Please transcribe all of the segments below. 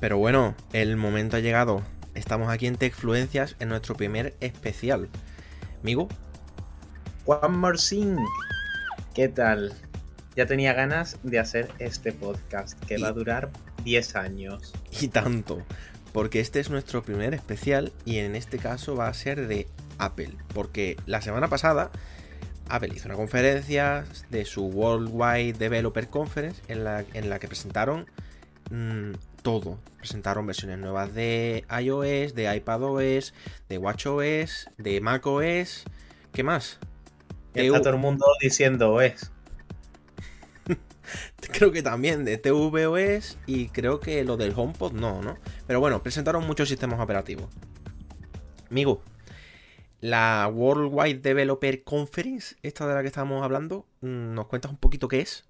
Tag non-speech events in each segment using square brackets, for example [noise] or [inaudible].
Pero bueno, el momento ha llegado. Estamos aquí en Techfluencias en nuestro primer especial. Amigo. One more thing. ¿Qué tal? Ya tenía ganas de hacer este podcast que va a durar 10 años. Y tanto. Porque este es nuestro primer especial y en este caso va a ser de Apple. Porque la semana pasada Apple hizo una conferencia de su Worldwide Developer Conference en la, en la que presentaron mm, todo. Presentaron versiones nuevas de iOS, de iPadOS, de WatchOS, de macOS. ¿Qué más? está todo el mundo diciendo OS. [laughs] creo que también de tvOS y creo que lo del HomePod no, ¿no? Pero bueno, presentaron muchos sistemas operativos. Amigo, la Worldwide Developer Conference, esta de la que estamos hablando, mm, ¿nos cuentas un poquito qué es?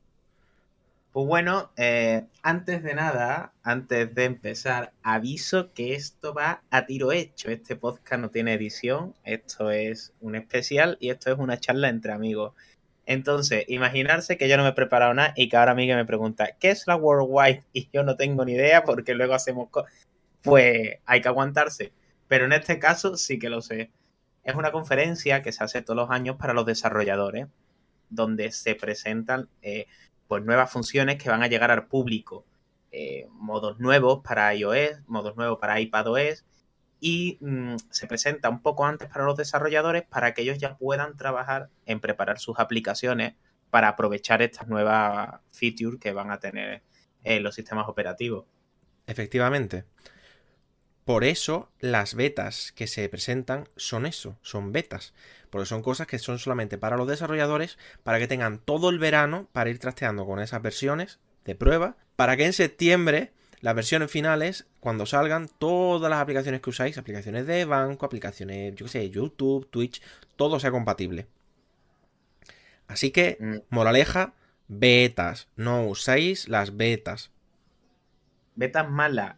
Pues bueno, eh, antes de nada, antes de empezar, aviso que esto va a tiro hecho. Este podcast no tiene edición, esto es un especial y esto es una charla entre amigos. Entonces, imaginarse que yo no me he preparado nada y que ahora Miguel me pregunta, ¿qué es la Worldwide? [laughs] Y yo no tengo ni idea porque luego hacemos... Pues hay que aguantarse. Pero en este caso sí que lo sé. Es una conferencia que se hace todos los años para los desarrolladores, donde se presentan eh, pues, nuevas funciones que van a llegar al público. Eh, modos nuevos para iOS, modos nuevos para iPadOS y mm, se presenta un poco antes para los desarrolladores para que ellos ya puedan trabajar en preparar sus aplicaciones para aprovechar estas nuevas features que van a tener los sistemas operativos. Efectivamente. Por eso las betas que se presentan son eso, son betas. Porque son cosas que son solamente para los desarrolladores, para que tengan todo el verano para ir trasteando con esas versiones de prueba, para que en septiembre las versiones finales, cuando salgan, todas las aplicaciones que usáis, aplicaciones de banco, aplicaciones, yo qué sé, YouTube, Twitch, todo sea compatible. Así que, mm. moraleja, betas, no usáis las betas. Betas malas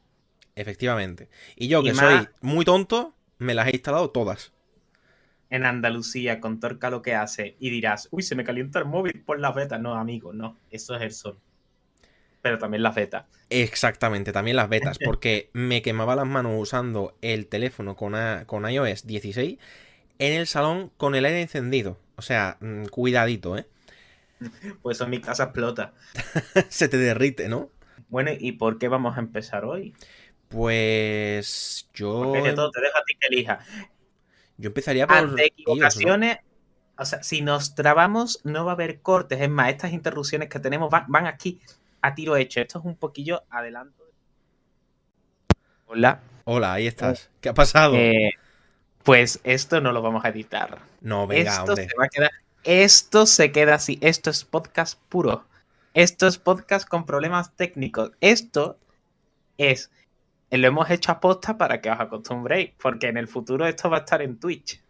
Efectivamente. Y yo, que soy muy tonto, me las he instalado todas. En Andalucía, con Torca lo que hace, y dirás, uy, se me calienta el móvil por las betas. No, amigo, no. Eso es el sol. Pero también las betas. Exactamente, también las betas. [laughs] Porque me quemaba las manos usando el teléfono con, con iOS 16 en el salón con el aire encendido. O sea, mm, cuidadito, ¿eh? [laughs] Pues en mi casa explota. [laughs] se te derrite, ¿no? Bueno, ¿y por qué vamos a empezar hoy? Pues yo. Porque todo te deja a ti que elija. Yo empezaría por. Ante equivocaciones. O sea, si nos trabamos, no va a haber cortes. Es más, estas interrupciones que tenemos van, aquí a tiro hecho. Esto es un poquillo adelanto. Hola. Hola, ahí estás. ¿Qué ha pasado? Eh, pues esto no lo vamos a editar. No, venga, esto Se va a quedar... Esto se queda así. Esto es podcast puro. Esto es podcast con problemas técnicos. Esto es lo hemos hecho a posta para que os acostumbréis, porque en el futuro esto va a estar en Twitch.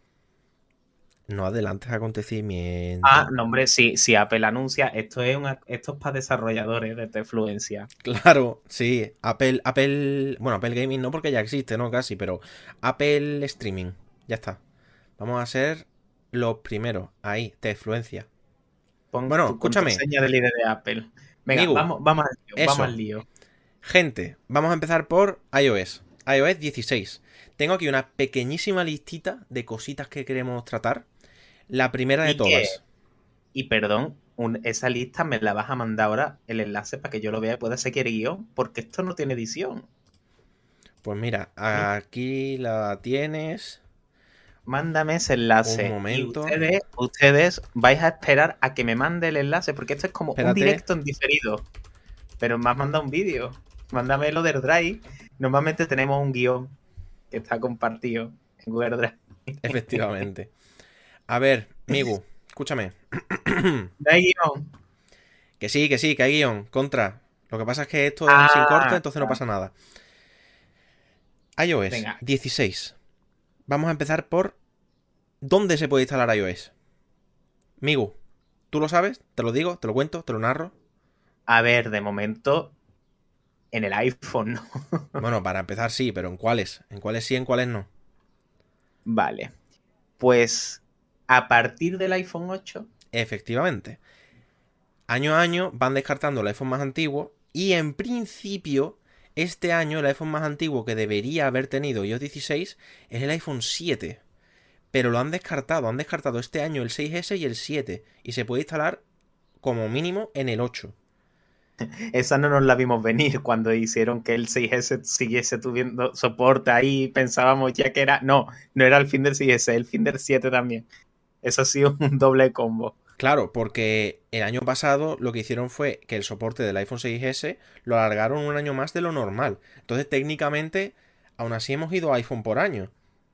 No adelantes acontecimientos. Ah, no, hombre, si, si Apple anuncia, esto es, esto es para desarrolladores de Tefluencia. Claro, sí. Apple, Apple, bueno, Apple Gaming no porque ya existe, ¿no? Casi, pero Apple Streaming. Ya está. Vamos a ser los primeros. Ahí, Tefluencia. bueno, escúchame. de líder de Apple. Venga, vamos, vamos al lío. Vamos al lío. Gente, vamos a empezar por iOS. iOS 16. Tengo aquí una pequeñísima listita de cositas que queremos tratar. La primera de todas. Y perdón, esa lista me la vas a mandar ahora el enlace para que yo lo vea y pueda seguir guion, porque esto no tiene edición. Pues mira, aquí la tienes. Mándame ese enlace. Un momento. ustedes, vais a esperar a que me mande el enlace, porque esto es como un directo en diferido. Pero me has mandado un vídeo mándame lo del Drive. Normalmente tenemos un guion que está compartido en Google Drive. [laughs] Efectivamente. A ver, Migu, escúchame. hay guion? Que sí, que sí, que hay guion. Contra. Lo que pasa es que esto es sin ah, corte, entonces no pasa nada. iOS 16. Vamos a empezar por ¿dónde se puede instalar iOS? Migu, ¿tú lo sabes? ¿Te lo digo? ¿Te lo cuento? ¿Te lo narro? A ver, de momento en el iPhone, ¿no? [laughs] bueno, para empezar sí, pero ¿en cuáles? ¿En cuáles sí, en cuáles no? Vale. Pues a partir del iPhone 8. Efectivamente. Año a año van descartando el iPhone más antiguo y en principio Este año el iPhone más antiguo que debería haber tenido iOS 16 es el iPhone 7. Pero lo han descartado, han descartado este año el 6S y el 7. Y se puede instalar como mínimo en el 8. [laughs] Esa no nos la vimos venir cuando hicieron que el 6S siguiese tuviendo soporte ahí. Pensábamos ya que era. No, no era el fin del 6S, el fin del 7 también. Eso ha sido [laughs] un doble combo. Claro, porque el año pasado lo que hicieron fue que el soporte del iPhone 6S lo alargaron un año más de lo normal. Entonces, técnicamente, aún así hemos ido a iPhone por año.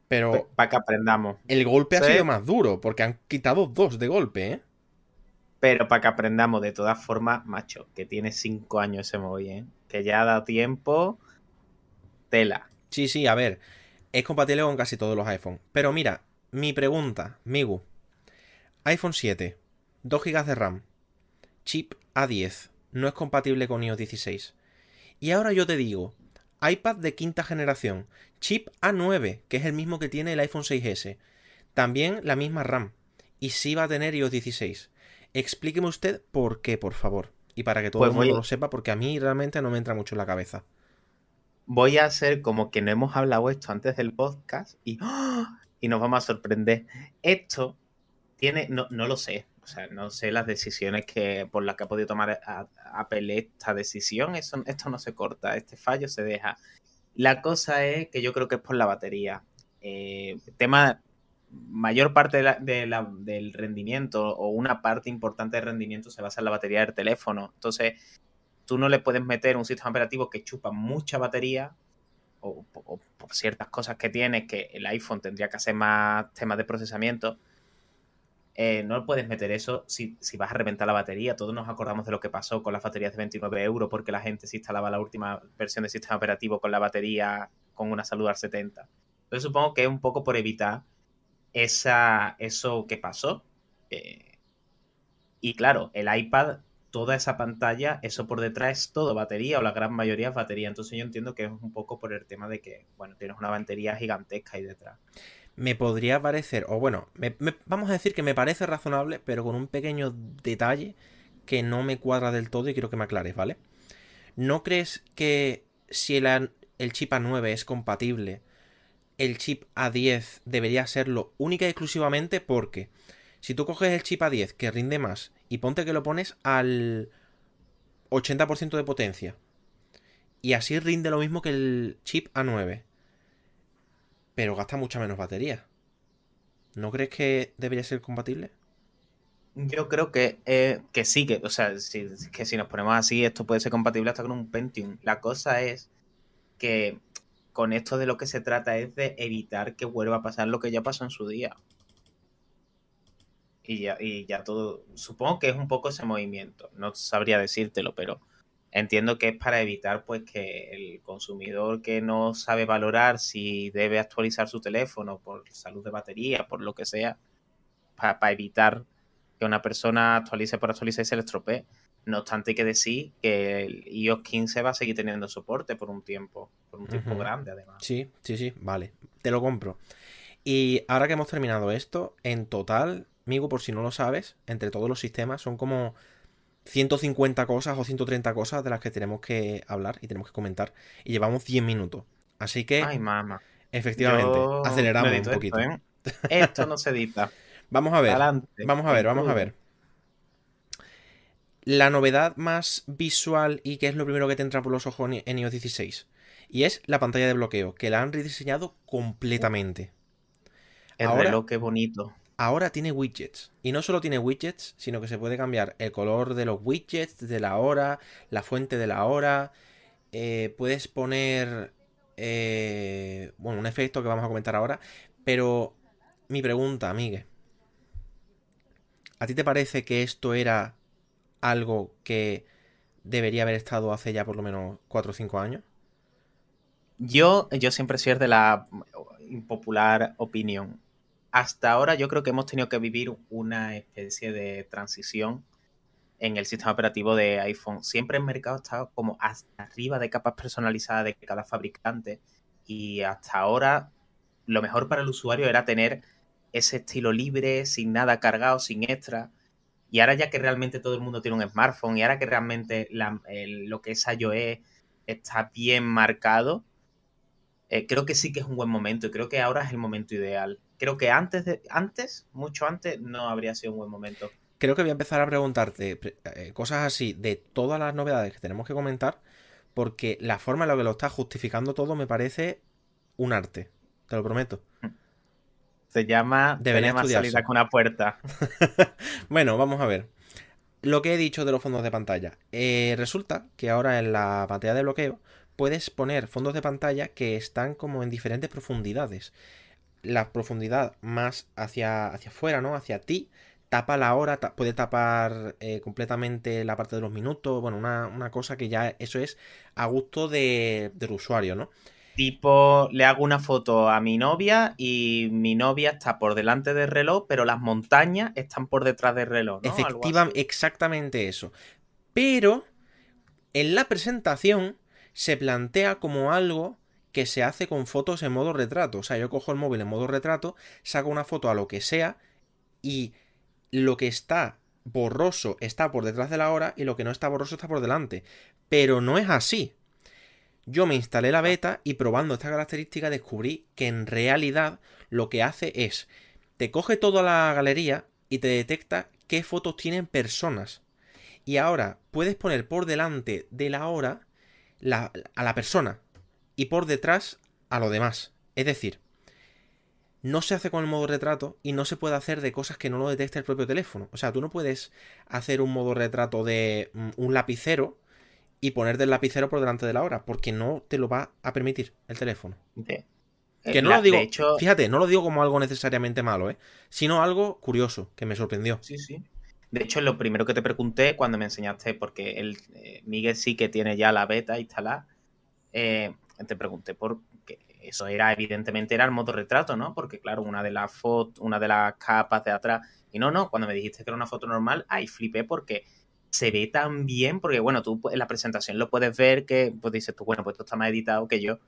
Pero. Pues, para que aprendamos. El golpe ha sido más duro, porque han quitado dos de golpe, ¿eh? Pero para que aprendamos, de todas formas, macho, que tiene cinco años ese móvil, ¿eh? Que ya dado tiempo. Tela. Sí, sí, a ver. Es compatible con casi todos los iPhones. Pero mira, mi pregunta, Migu. iPhone 7, 2 GB de RAM, chip A10, no es compatible con iOS 16. Y ahora yo te digo, iPad de quinta generación, chip A9, que es el mismo que tiene el iPhone 6S, también la misma RAM, y sí va a tener iOS 16. Explíqueme usted por qué, por favor. Y para que todo pues el mundo lo sepa, porque a mí realmente no me entra mucho en la cabeza. Voy a hacer como que no hemos hablado esto antes del podcast y, ¡ah! y nos vamos a sorprender. Esto tiene, no, no lo sé, o sea, no sé las decisiones que por las que ha podido tomar Apple esta decisión. Eso, esto no se corta, este fallo se deja. La cosa es que yo creo que es por la batería. Eh, tema mayor parte del rendimiento o una parte importante del rendimiento se basa en la batería del teléfono. Entonces, tú no le puedes meter un sistema operativo que chupa mucha batería o, por ciertas cosas que tiene que el iPhone tendría que hacer más temas de procesamiento. Eh, no puedes meter eso si, si, vas a reventar la batería. Todos nos acordamos de lo que pasó con las baterías de 29 euros porque la gente se instalaba la última versión del sistema operativo con la batería con una salud al 70. Entonces supongo que es un poco por evitar esa, eso que pasó. Eh, y claro, el iPad, toda esa pantalla, eso por detrás es todo batería o la gran mayoría es batería. Entonces yo entiendo que es un poco por el tema de que, bueno, tienes una batería gigantesca ahí detrás. Me podría parecer, o bueno, vamos a decir que me parece razonable, pero con un pequeño detalle que no me cuadra del todo y quiero que me aclares, ¿vale? ¿No crees que si el, el chip A9 es compatible el chip A10 debería serlo única y exclusivamente porque si tú coges el chip A10 que rinde más y ponte que lo pones al 80% de potencia y así rinde lo mismo que el chip A9, pero gasta mucha menos batería. ¿No crees que debería ser compatible? Yo creo que, eh, que sí, que, o sea, que si nos ponemos así, esto puede ser compatible hasta con un Pentium. La cosa es que con esto de lo que se trata es de evitar que vuelva a pasar lo que ya pasó en su día. Y ya, y ya todo, supongo que es un poco ese movimiento, no sabría decírtelo, pero entiendo que es para evitar pues que el consumidor que no sabe valorar si debe actualizar su teléfono por salud de batería, por lo que sea, para evitar que una persona actualice por actualizar y se le estropee. No obstante, hay que decir que el iOS 15 va a seguir teniendo soporte por un tiempo, por un tiempo grande además. Sí, sí, sí, vale, te lo compro. Y ahora que hemos terminado esto, en total, amigo, por si no lo sabes, entre todos los sistemas son como 150 cosas o 130 cosas de las que tenemos que hablar y tenemos que comentar. Y llevamos 10 minutos. Así que, Ay, mamá. efectivamente, aceleramos un poquito. Esto, ¿eh? esto no se edita. [laughs] vamos a ver. Vamos a ver, vamos a ver la novedad más visual y que es lo primero que te entra por los ojos en iOS 16. Y es la pantalla de bloqueo, que la han rediseñado completamente. El ahora, reloj, qué bonito. Ahora tiene widgets. Y no solo tiene widgets, sino que se puede cambiar el color de los widgets, de la hora, la fuente de la hora. Eh, puedes poner. Eh, bueno, un efecto que vamos a comentar ahora. Pero mi pregunta, Miguel. ¿A ti te parece que esto era algo que debería haber estado hace ya por lo menos 4 o 5 años? Yo, yo siempre soy de la impopular opinión. Hasta ahora yo creo que hemos tenido que vivir una especie de transición en el sistema operativo de iPhone. Siempre el mercado está como hasta arriba de capas personalizadas de cada fabricante y hasta ahora lo mejor para el usuario era tener ese estilo libre, sin nada cargado, sin extra. Y ahora ya que realmente todo el mundo tiene un smartphone y ahora que realmente lo que es iOS está bien marcado, eh, creo que sí que es un buen momento y creo que ahora es el momento ideal. Creo que antes, de, antes, mucho antes, no habría sido un buen momento. Creo que voy a empezar a preguntarte eh, cosas así de todas las novedades que tenemos que comentar, porque la forma en la que lo está justificando todo me parece un arte, te lo prometo. Se llama Debería más salida con una puerta. [laughs] bueno, vamos a ver. Lo que he dicho de los fondos de pantalla. Eh, resulta que ahora en la pantalla de bloqueo puedes poner fondos de pantalla que están como en diferentes profundidades. La profundidad más hacia, hacia afuera, ¿no? Hacia ti, tapa la hora, puede tapar eh, completamente la parte de los minutos. Bueno, una, cosa que ya eso es a gusto de, del usuario, ¿no? Tipo, le hago una foto a mi novia y mi novia está por delante del reloj, pero las montañas están por detrás del reloj. ¿no? Efectivamente, exactamente eso. Pero en la presentación se plantea como algo que se hace con fotos en modo retrato. O sea, yo cojo el móvil en modo retrato, saco una foto a lo que sea y lo que está borroso está por detrás de la hora y lo que no está borroso está por delante. Pero no es así. Yo me instalé la beta y probando esta característica descubrí que en realidad lo que hace es te coge toda la galería y te detecta qué fotos tienen personas. Y ahora puedes poner por delante de la hora a la persona y por detrás a lo demás. Es decir, no se hace con el modo retrato y no se puede hacer de cosas que no lo detecte el propio teléfono. O sea, tú no puedes hacer un modo retrato de mm, un lapicero y ponerte el lapicero por delante de la hora, porque no te lo va a permitir el teléfono. Que eh, no lo digo, fíjate, no lo digo como algo necesariamente malo, ¿eh? sino algo curioso, que me sorprendió. Sí, sí. De hecho, lo primero que te pregunté cuando me enseñaste, porque el, eh, Miguel sí que tiene ya la beta instalada, eh, te pregunté por qué eso era, evidentemente, era el modo retrato, ¿no? Porque, claro, una de las fotos, una de las capas de atrás. Y no, no, cuando me dijiste que era una foto normal, ahí flipé porque se ve tan bien, porque bueno, tú en la presentación lo puedes ver que, pues dices tú, bueno, pues esto está más editado que yo.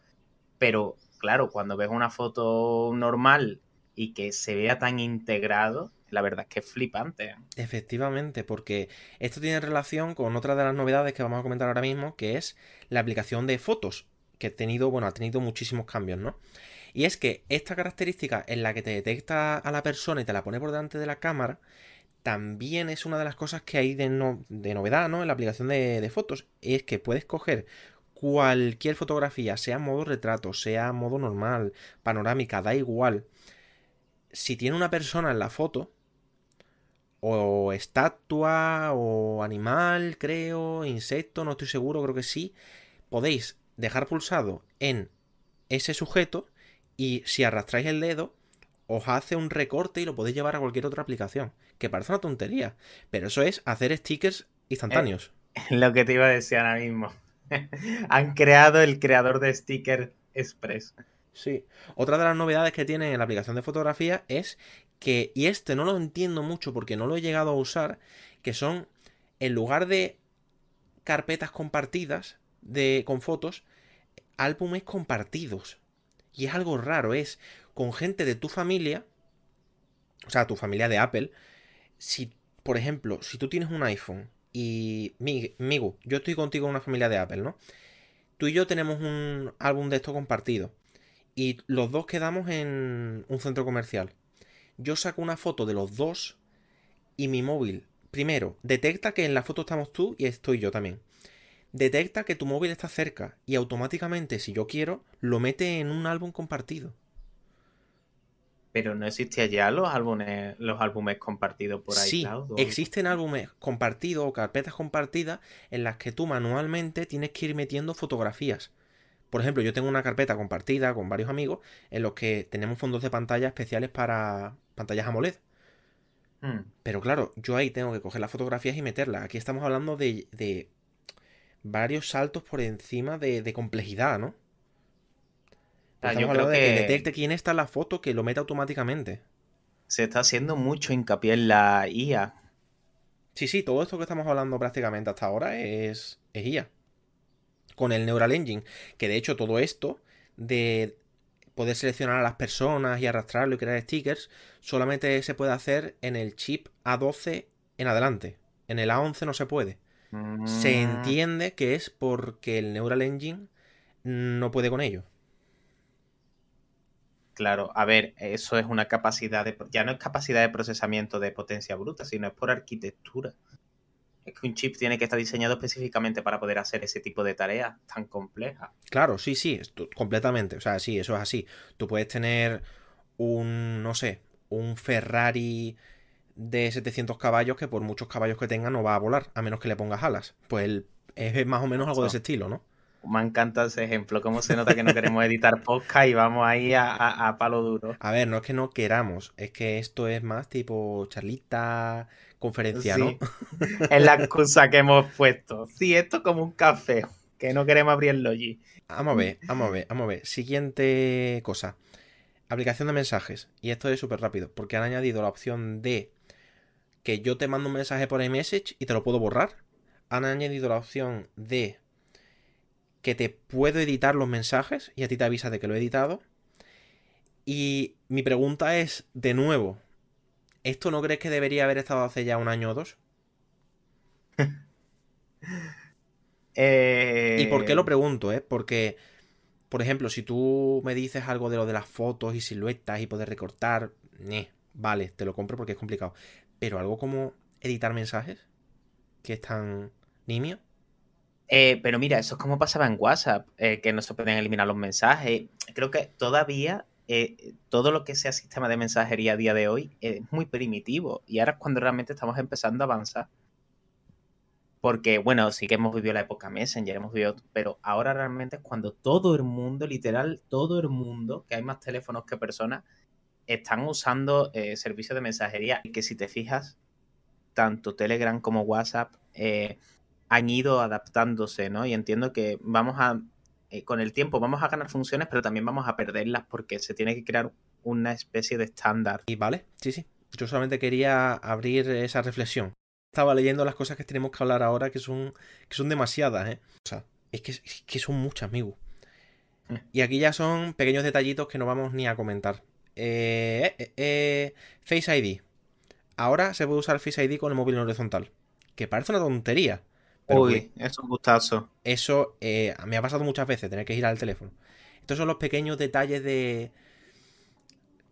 Pero, claro, cuando ves una foto normal y que se vea tan integrado, la verdad es que es flipante. Efectivamente, porque esto tiene relación con otra de las novedades que vamos a comentar ahora mismo, que es la aplicación de fotos, que ha tenido, bueno, ha tenido muchísimos cambios, ¿no? Y es que esta característica en la que te detecta a la persona y te la pone por delante de la cámara, también es una de las cosas que hay de, novedad, ¿no? En la aplicación de, de fotos. Es que puedes coger cualquier fotografía, sea modo retrato, sea modo normal, panorámica, da igual. Si tiene una persona en la foto, o estatua o animal, creo, insecto, no estoy seguro, creo que sí, podéis dejar pulsado en ese sujeto y si arrastráis el dedo os hace un recorte y lo podéis llevar a cualquier otra aplicación, que parece una tontería, pero eso es hacer stickers instantáneos. lo que te iba a decir ahora mismo. [laughs] Han creado el creador de sticker express. Sí. Otra de las novedades que tiene en la aplicación de fotografía es que, y este no lo entiendo mucho porque no lo he llegado a usar, que son, en lugar de carpetas compartidas de, con fotos, álbumes compartidos. Y es algo raro, es con gente de tu familia, o sea, tu familia de Apple, si, por ejemplo, si tú tienes un iPhone y, Migu, yo estoy contigo en una familia de Apple, ¿no? Tú y yo tenemos un álbum de esto compartido y los dos quedamos en un centro comercial yo saco una foto de los dos y mi móvil, primero, detecta que en la foto estamos tú y estoy yo también. Detecta que tu móvil está cerca y automáticamente, si yo quiero, lo mete en un álbum compartido. Pero no existían ya los álbumes, los álbumes compartidos por ahí. Sí, existen álbumes compartidos o carpetas compartidas en las que tú manualmente tienes que ir metiendo fotografías. Por ejemplo, yo tengo una carpeta compartida con varios amigos en los que tenemos fondos de pantalla especiales para pantallas AMOLED. Hmm. Pero claro, yo ahí tengo que coger las fotografías y meterlas. Aquí estamos hablando de, varios saltos por encima de, complejidad, ¿no? Ah, estamos hablando de que detecte quién está en la foto, que lo meta automáticamente. Se está haciendo mucho hincapié en la IA. Sí, sí, todo esto que estamos hablando prácticamente hasta ahora es, es IA con el Neural Engine. Que de hecho todo esto de poder seleccionar a las personas y arrastrarlo y crear stickers solamente se puede hacer en el chip A12 en adelante. En el A11 no se puede. se Mm, entiende que es porque el Neural Engine no puede con ello. Claro, a ver, eso es una capacidad de... Ya no es capacidad de procesamiento de potencia bruta, sino es por arquitectura. Es que un chip tiene que estar diseñado específicamente para poder hacer ese tipo de tareas tan complejas. Claro, sí, sí, completamente. O sea, sí, eso es así. Tú puedes tener un, no sé, un Ferrari de 700 caballos que por muchos caballos que tenga no va a volar, a menos que le pongas alas. Pues el- es más o menos algo de ese estilo, ¿no? Me encanta ese ejemplo, cómo se nota que no queremos editar [laughs] podcast y vamos ahí a, a- a palo duro. A ver, no es que no queramos, es que esto es más tipo charlita, conferencia, ¿no? Sí, [laughs] es la excusa que hemos puesto. Sí, esto es como un café, que no queremos abrir el logi. Vamos a ver, vamos a ver, vamos a ver. Siguiente cosa. Aplicación de mensajes. Y esto es súper rápido, porque han añadido la opción de que yo te mando un mensaje por iMessage y te lo puedo borrar. Han añadido la opción de que te puedo editar los mensajes y a ti te avisa de que lo he editado. Y mi pregunta es, de nuevo, ¿esto no crees que debería haber estado hace ya un año o dos? [laughs] Eh, ¿Y por qué lo pregunto, eh? Porque, por ejemplo, si tú me dices algo de lo de las fotos y siluetas y poder recortar, vale, te lo compro porque es complicado. Pero algo como editar mensajes, que es tan nimio. Eh, pero mira, eso es como pasaba en WhatsApp, eh, que no se pueden eliminar los mensajes. Creo que todavía eh, todo lo que sea sistema de mensajería a día de hoy es muy primitivo. Y ahora es cuando realmente estamos empezando a avanzar. Porque, bueno, sí que hemos vivido la época Messenger, hemos vivido, pero ahora realmente es cuando todo el mundo, literal, todo el mundo, que hay más teléfonos que personas, están usando eh, servicios de mensajería. Y que si te fijas, tanto Telegram como WhatsApp eh, han ido adaptándose, ¿no? Y entiendo que vamos a, eh, con el tiempo vamos a ganar funciones, pero también vamos a perderlas porque se tiene que crear una especie de estándar. Y vale, sí, sí. Yo solamente quería abrir esa reflexión. Estaba leyendo las cosas que tenemos que hablar ahora, que son, que son demasiadas, ¿eh? O sea, es que, es que son muchas, amigo. Y aquí ya son pequeños detallitos que no vamos ni a comentar. Eh, eh, eh, Face ID. Ahora se puede usar Face ID con el móvil en horizontal. Que parece una tontería. Pero Uy, es un gustazo. eso eh, me ha pasado muchas veces, tener que girar el teléfono. Estos son los pequeños detalles de...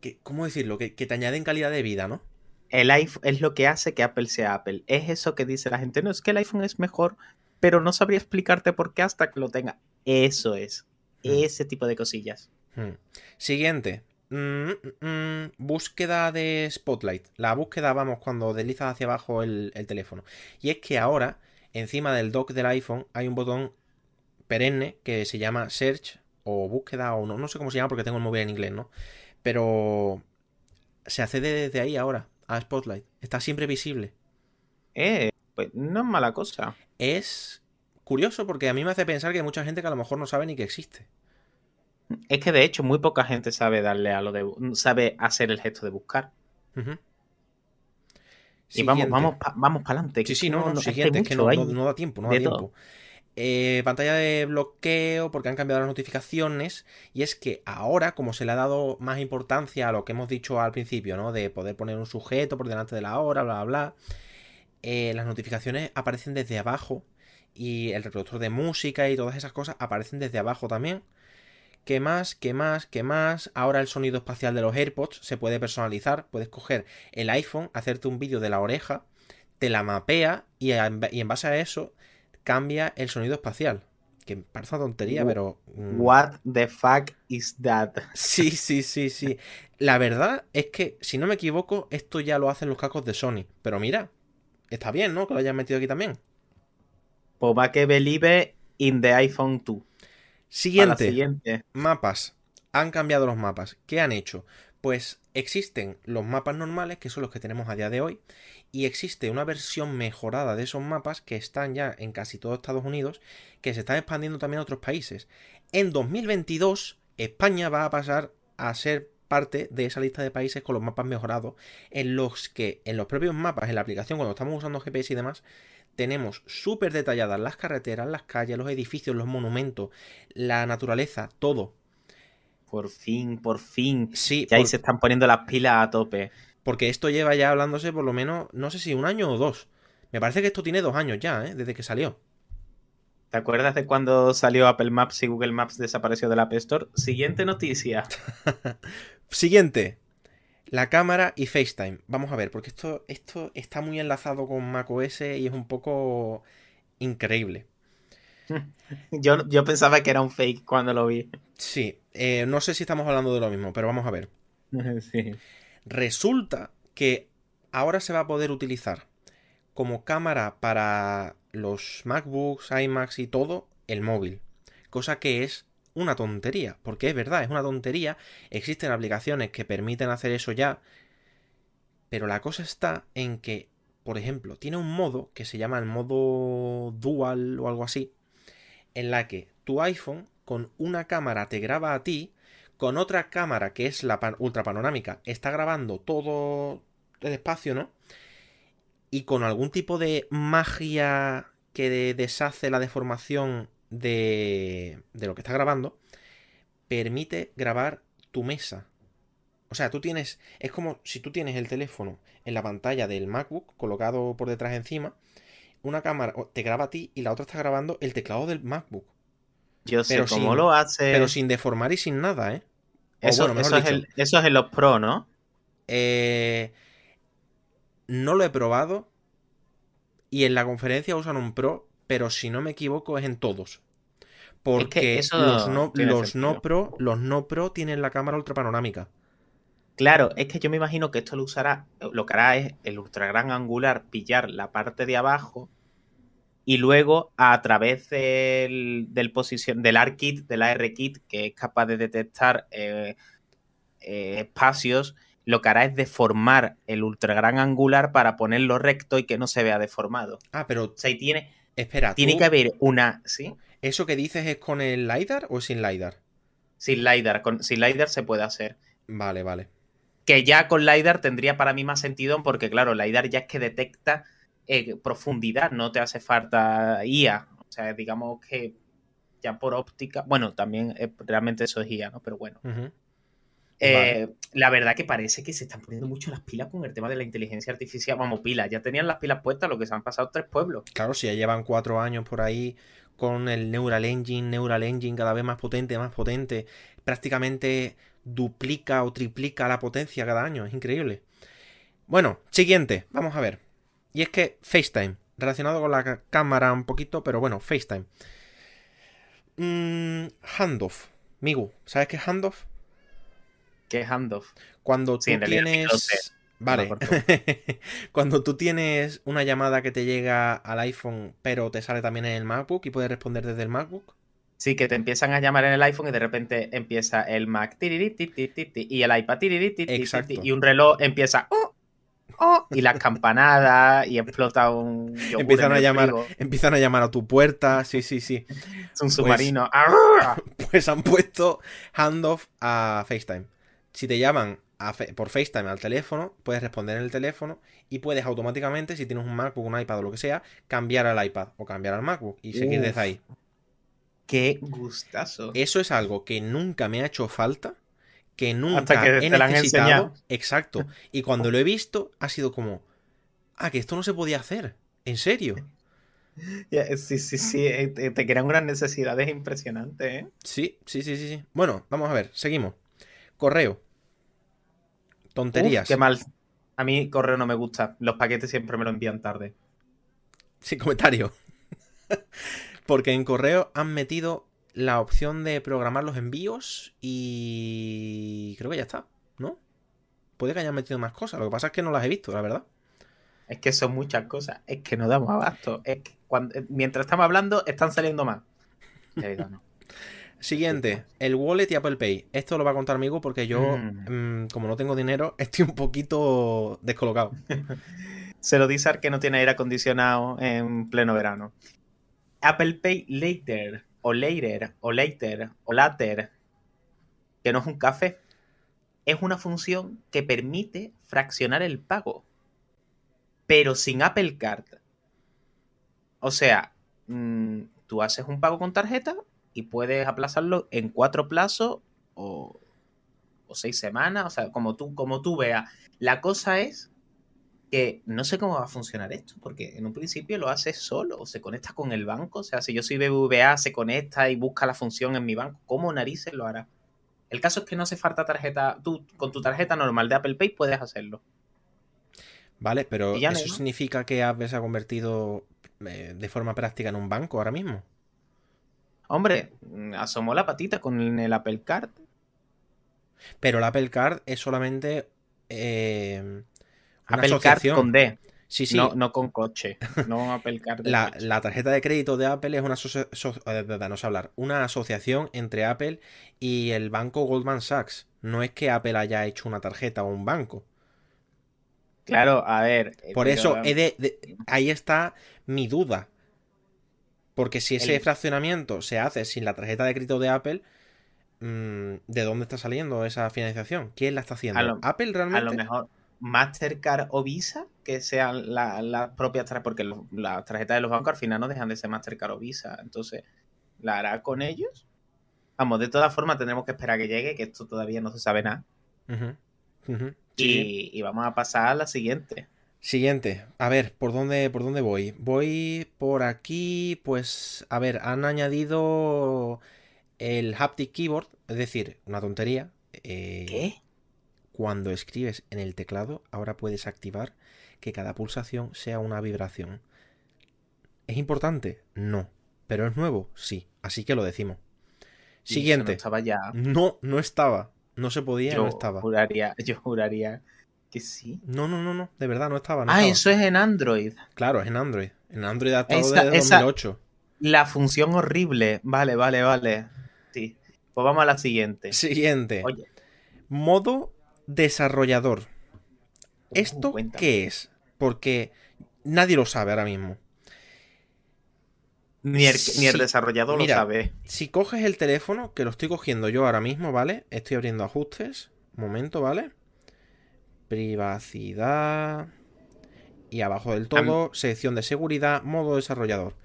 Que, ¿Cómo decirlo? Que, que te añaden calidad de vida, ¿no? El iPhone es lo que hace que Apple sea Apple. Es eso que dice la gente. No, es que el iPhone es mejor, pero no sabría explicarte por qué hasta que lo tenga. Eso es. Mm. Ese tipo de cosillas. Hmm. Siguiente. Mm, mm, mm, búsqueda de Spotlight. La búsqueda, vamos, cuando deslizas hacia abajo el, el teléfono. Y es que ahora, encima del dock del iPhone, hay un botón perenne que se llama Search o búsqueda o no, no sé cómo se llama porque tengo el móvil en inglés, ¿no? Pero se accede desde ahí ahora a Spotlight. Está siempre visible. Eh, pues no es mala cosa. Es curioso porque a mí me hace pensar que hay mucha gente que a lo mejor no sabe ni que existe. Es que de hecho muy poca gente sabe darle a lo de sabe hacer el gesto de buscar. Y vamos, vamos, pa- vamos para adelante. Sí, sí, no, no, hay siguiente, es que no, no- no da tiempo, no da tiempo. todo. Eh, pantalla de bloqueo porque han cambiado las notificaciones y es que ahora, como se le ha dado más importancia a lo que hemos dicho al principio, ¿no? De poder poner un sujeto por delante de la hora, bla, bla, bla, eh, las notificaciones aparecen desde abajo y el reproductor de música y todas esas cosas aparecen desde abajo también. ¿Qué más? ¿Qué más? ¿Qué más? Ahora el sonido espacial de los AirPods se puede personalizar. Puedes coger el iPhone, hacerte un vídeo de la oreja, te la mapea y en, base a eso cambia el sonido espacial. Que parece una tontería, pero... mm, What the fuck is that? [laughs] Sí, sí, sí, sí. La verdad es que, si no me equivoco, esto ya lo hacen los cascos de Sony. Pero mira, está bien, ¿no? Que lo hayan metido aquí también. Pues va que believe in the iPhone 2. Siguiente. Mapas. Han cambiado los mapas. ¿Qué han hecho? Pues existen los mapas normales, que son los que tenemos a día de hoy, y existe una versión mejorada de esos mapas que están ya en casi todo Estados Unidos, que se están expandiendo también a otros países. En 2022, España va a pasar a ser parte de esa lista de países con los mapas mejorados, en los que en los propios mapas, en la aplicación, cuando estamos usando GPS y demás, tenemos súper detalladas las carreteras, las calles, los edificios, los monumentos, la naturaleza, todo. Por fin, por fin. Sí, Ya ahí se están poniendo las pilas a tope. porque esto lleva ya hablándose por lo menos, no sé si un año o dos. Me parece que esto tiene dos años ya, ¿eh? Desde que salió. ¿Te acuerdas de cuando salió Apple Maps y Google Maps desapareció del App Store? Siguiente noticia. [laughs] Siguiente. La cámara y FaceTime. Vamos a ver, porque esto, esto está muy enlazado con macOS y es un poco increíble. [laughs] Yo, yo pensaba que era un fake cuando lo vi. Sí, eh, no sé si estamos hablando de lo mismo, pero vamos a ver. [laughs] Sí. Resulta que ahora se va a poder utilizar como cámara para los MacBooks, iMacs y todo el móvil. Cosa que es una tontería, porque es verdad, es una tontería. Existen aplicaciones que permiten hacer eso ya, pero la cosa está en que, por ejemplo, tiene un modo que se llama el modo dual o algo así, en la que tu iPhone con una cámara te graba a ti, con otra cámara que es la ultra panorámica está grabando todo el espacio, ¿no? Y con algún tipo de magia que deshace la deformación de, de lo que está grabando, permite grabar tu mesa. O sea, tú tienes. Es como si tú tienes el teléfono en la pantalla del MacBook colocado por detrás encima. Una cámara te graba a ti y la otra está grabando el teclado del MacBook. Yo sé cómo lo hace. Pero sin deformar y sin nada, ¿eh? eso, eso, es el, eso, es en los Pro, ¿no? Eh, no lo he probado. Y en la conferencia usan un Pro, pero si no me equivoco es en todos. Porque los, no, los no, Pro, los no Pro tienen la cámara ultra panorámica. Claro, es que yo me imagino que esto lo usará, lo que hará es el ultra gran angular pillar la parte de abajo y luego a través del, del posición del ARKit, del ARKit, que es capaz de detectar eh, eh, espacios, lo que hará es deformar el ultra gran angular para ponerlo recto y que no se vea deformado. Ah, pero. O sea, tiene. Espera. Tiene que haber una. ¿Sí? ¿Eso que dices es con el LiDAR o sin LiDAR? Sin LiDAR. Con, sin LiDAR se puede hacer. Vale, vale. Que ya con LiDAR tendría para mí más sentido porque, claro, LiDAR ya es que detecta eh, profundidad, no te hace falta IA. O sea, digamos que ya por óptica. Bueno, también eh, realmente eso es IA, ¿no? Pero bueno. Eh, la verdad que parece que se están poniendo mucho las pilas con el tema de la inteligencia artificial. Vamos, pilas, ya tenían las pilas puestas, lo que se han pasado tres pueblos. Claro, si ya llevan cuatro años por ahí con el Neural Engine, Neural Engine cada vez más potente, más potente, prácticamente duplica o triplica la potencia cada año, es increíble. Bueno, siguiente, vamos a ver. Y es que FaceTime, relacionado con la cámara un poquito, pero bueno, FaceTime. Mm, handoff, Migu, ¿sabes qué es handoff? ¿Qué es handoff? Cuando tú tienes. Vale. [laughs] Cuando tú tienes una llamada que te llega al iPhone, pero te sale también en el MacBook y puedes responder desde el MacBook. Sí, que te empiezan a llamar en el iPhone y de repente empieza el Mac y el iPad y un reloj empieza ¡oh! ¡oh! y las campanadas y explota un empiezan a llamar empiezan a llamar a tu puerta sí sí sí es un submarino pues, [laughs] pues han puesto handoff a FaceTime si te llaman por FaceTime al teléfono, puedes responder en el teléfono y puedes automáticamente, si tienes un MacBook, un iPad o lo que sea, cambiar al iPad o cambiar al MacBook y seguir desde ahí. Qué gustazo. Eso es algo que nunca me ha hecho falta, que nunca he necesitado. Exacto. [laughs] Y cuando lo he visto, ha sido como, ah, que esto no se podía hacer. ¿En serio? [laughs] sí, sí, sí. Eh, te, crean unas necesidades impresionantes, ¿eh? Sí, sí, sí, sí. Bueno, vamos a ver, seguimos. Correo. Tonterías. qué mal. A mí correo no me gusta. Los paquetes siempre me lo envían tarde. Sin comentario. [laughs] Porque en correo han metido la opción de programar los envíos y creo que ya está, ¿no? Puede que hayan metido más cosas. Lo que pasa es que no las he visto, la verdad. Es que son muchas cosas. Es que no damos abasto. Es que mientras estamos hablando, están saliendo más. [laughs] De verdad, no. Siguiente, el wallet y Apple Pay. Esto lo va a contar amigo porque yo, mm. Mm, como no tengo dinero, [laughs] estoy un poquito descolocado. [laughs] Se lo dice al que no tiene aire acondicionado en pleno verano. Apple Pay Later, o Later, o Later, o Later, que no es un café, es una función que permite fraccionar el pago, pero sin Apple Card. O sea, mm, tú haces un pago con tarjeta y puedes aplazarlo en cuatro plazos o, seis semanas, o sea, como tú, como tú veas. La cosa es que no sé cómo va a funcionar esto, porque en un principio lo hace solo, se conecta con el banco, o sea, si yo soy BBVA, se conecta y busca la función en mi banco, ¿cómo narices lo hará? El caso es que no hace falta tarjeta, tú con tu tarjeta normal de Apple Pay puedes hacerlo. Vale, pero ¿eso significa que Apple se ha convertido eh, de forma práctica en un banco ahora mismo? Hombre, asomó la patita con el Apple Card. Pero el Apple Card es solamente eh, Apple Card con D. Sí, sí. No, con coche. No Apple Card. la, la, tarjeta de crédito de Apple es una, eh, no sé hablar, una asociación entre Apple y el banco Goldman Sachs. No es que Apple haya hecho una tarjeta o un banco. Claro, a ver. Eh, Por eso, ahí está mi duda. Porque si ese fraccionamiento se hace sin la tarjeta de crédito de Apple, mm, ¿de dónde está saliendo esa financiación? ¿Quién la está haciendo? ¿Apple realmente? A lo mejor Mastercard o Visa, que sean las la propias tarjetas, porque las tarjetas de los bancos al final no dejan de ser Mastercard o Visa. Entonces, ¿la hará con ellos? Vamos, de todas formas tendremos que esperar a que llegue, que esto todavía no se sabe nada. Y, vamos a pasar a la siguiente. Siguiente. A ver, ¿por dónde, ¿por dónde voy? Voy por aquí, pues, a ver, han añadido el haptic keyboard, es decir, una tontería. Eh, ¿Qué? Cuando escribes en el teclado, ahora puedes activar que cada pulsación sea una vibración. ¿Es importante? No. ¿Pero es nuevo? Sí. Así que lo decimos. Siguiente. No estaba ya. No, no estaba. No se podía, no estaba. Juraría, yo juraría que sí. No, no, no, no. De verdad, no estaba. ah, eso es en Android. Claro, es en Android. En Android ha estado desde 2008. la función horrible. Vale, vale, vale. Sí. Pues vamos a la siguiente. Siguiente. Oye. Modo desarrollador. Uh, ¿Esto qué es? Porque nadie lo sabe ahora mismo. Ni el, desarrollador lo sabe. Si coges el teléfono, que lo estoy cogiendo yo ahora mismo, ¿vale? Estoy abriendo ajustes. momento, ¿vale? Privacidad. Y abajo del todo, sección de seguridad, modo desarrollador.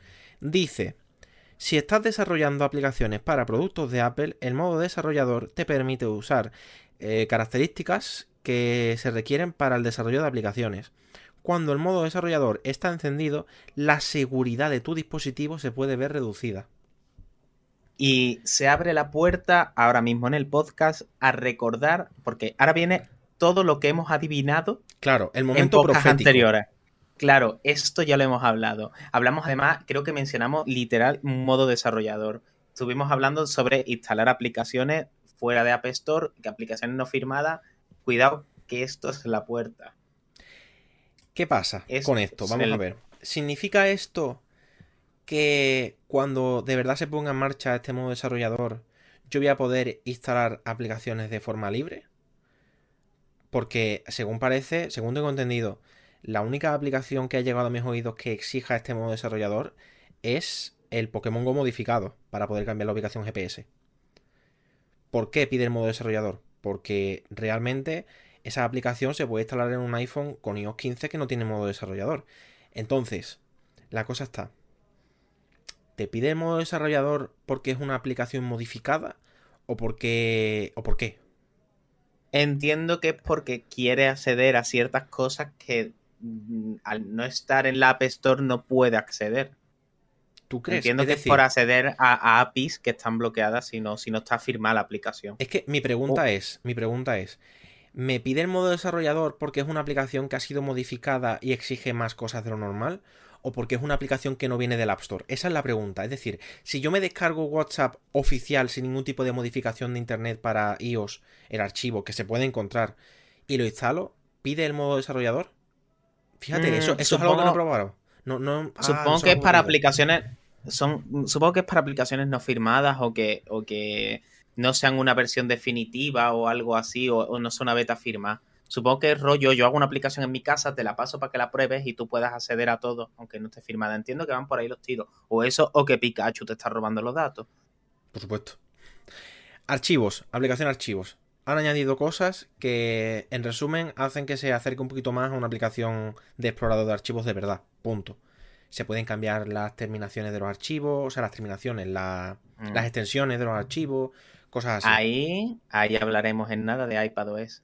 Dice, si estás desarrollando aplicaciones para productos de Apple, el modo desarrollador te permite usar eh, características que se requieren para el desarrollo de aplicaciones. Cuando el modo desarrollador está encendido, la seguridad de tu dispositivo se puede ver reducida. Y se abre la puerta ahora mismo en el podcast a recordar, porque ahora viene todo lo que hemos adivinado. Claro, el momento en anteriores. Claro, esto ya lo hemos hablado. Hablamos además, creo que mencionamos literal modo desarrollador. Estuvimos hablando sobre instalar aplicaciones fuera de App Store, que aplicaciones no firmadas, cuidado que esto es la puerta. ¿Qué pasa con esto? Vamos a ver. ¿Significa esto que cuando de verdad se ponga en marcha este modo desarrollador, yo voy a poder instalar aplicaciones de forma libre? Porque, según parece, según tengo entendido, la única aplicación que ha llegado a mis oídos que exija este modo desarrollador es el Pokémon Go modificado para poder cambiar la ubicación GPS. ¿Por qué pide el modo desarrollador? Porque realmente esa aplicación se puede instalar en un iPhone con iOS 15 que no tiene modo desarrollador. Entonces, la cosa está. ¿Te pide el modo desarrollador porque es una aplicación modificada? ¿O porque. o por qué? Entiendo que es porque quiere acceder a ciertas cosas que mm, al no estar en la App Store no puede acceder. Entiendo que es por acceder a, APIs que están bloqueadas si no, si no está firmada la aplicación. Es que mi pregunta oh. es, mi pregunta es, ¿me pide el modo desarrollador porque es una aplicación que ha sido modificada y exige más cosas de lo normal? ¿O porque es una aplicación que no viene del App Store? Esa es la pregunta. Es decir, si yo me descargo WhatsApp oficial sin ningún tipo de modificación de Internet para iOS, el archivo que se puede encontrar, y lo instalo, ¿pide el modo desarrollador? Fíjate, mm, eso, eso es algo que no he probado. No, no, ah, supongo que es para aplicaciones son, supongo que es para aplicaciones no firmadas o que, o que no sean una versión definitiva o algo así, o, no sea una beta firma. Supongo que es rollo, yo hago una aplicación en mi casa, te la paso para que la pruebes y tú puedas acceder a todo, aunque no esté firmada. Entiendo que van por ahí los tiros. O eso, o que Pikachu te está robando los datos. Por supuesto. Archivos, aplicación archivos. Han añadido cosas que, en resumen, hacen que se acerque un poquito más a una aplicación de explorador de archivos de verdad. Punto se pueden cambiar las terminaciones de los archivos, o sea, las terminaciones, mm. las extensiones de los archivos, cosas así. Ahí, ahí hablaremos en nada de iPadOS.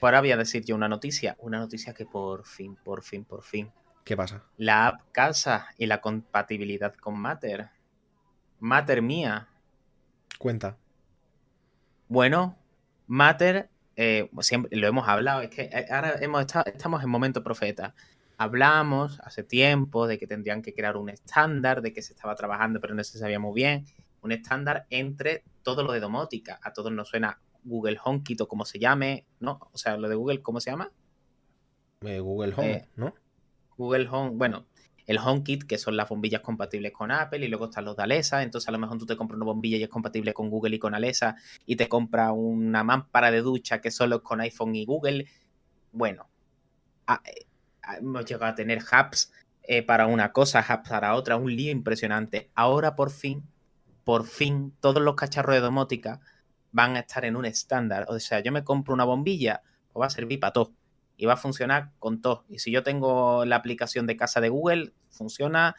Ahora voy a decir yo una noticia, una noticia que por fin, por fin, por fin. ¿Qué pasa? La app Casa y la compatibilidad con Matter. Matter mía. Cuenta. Bueno, Matter, eh, siempre lo hemos hablado, es que eh, ahora hemos estado, estamos en momento profeta. Hablamos hace tiempo de que tendrían que crear un estándar, de que se estaba trabajando, pero no se sabía muy bien. Un estándar entre todo lo de domótica. A todos nos suena Google HomeKit o como se llame, ¿no? O sea, lo de Google, ¿cómo se llama? Eh, Google Home, Eh, ¿no? Google Home, bueno, el HomeKit, que son las bombillas compatibles con Apple, y luego están los de Alexa, entonces a lo mejor tú te compras una bombilla y es compatible con Google y con Alexa, y te compras una mámpara de ducha que solo es con iPhone y Google. Bueno, a- eh, a- hemos llegado a tener hubs eh, para una cosa, hubs para otra, un lío impresionante. Ahora por fin, por fin, todos los cacharros de domótica van a estar en un estándar. O sea, yo me compro una bombilla, pues va a servir para todo y va a funcionar con todo. Y si yo tengo la aplicación de casa de Google, funciona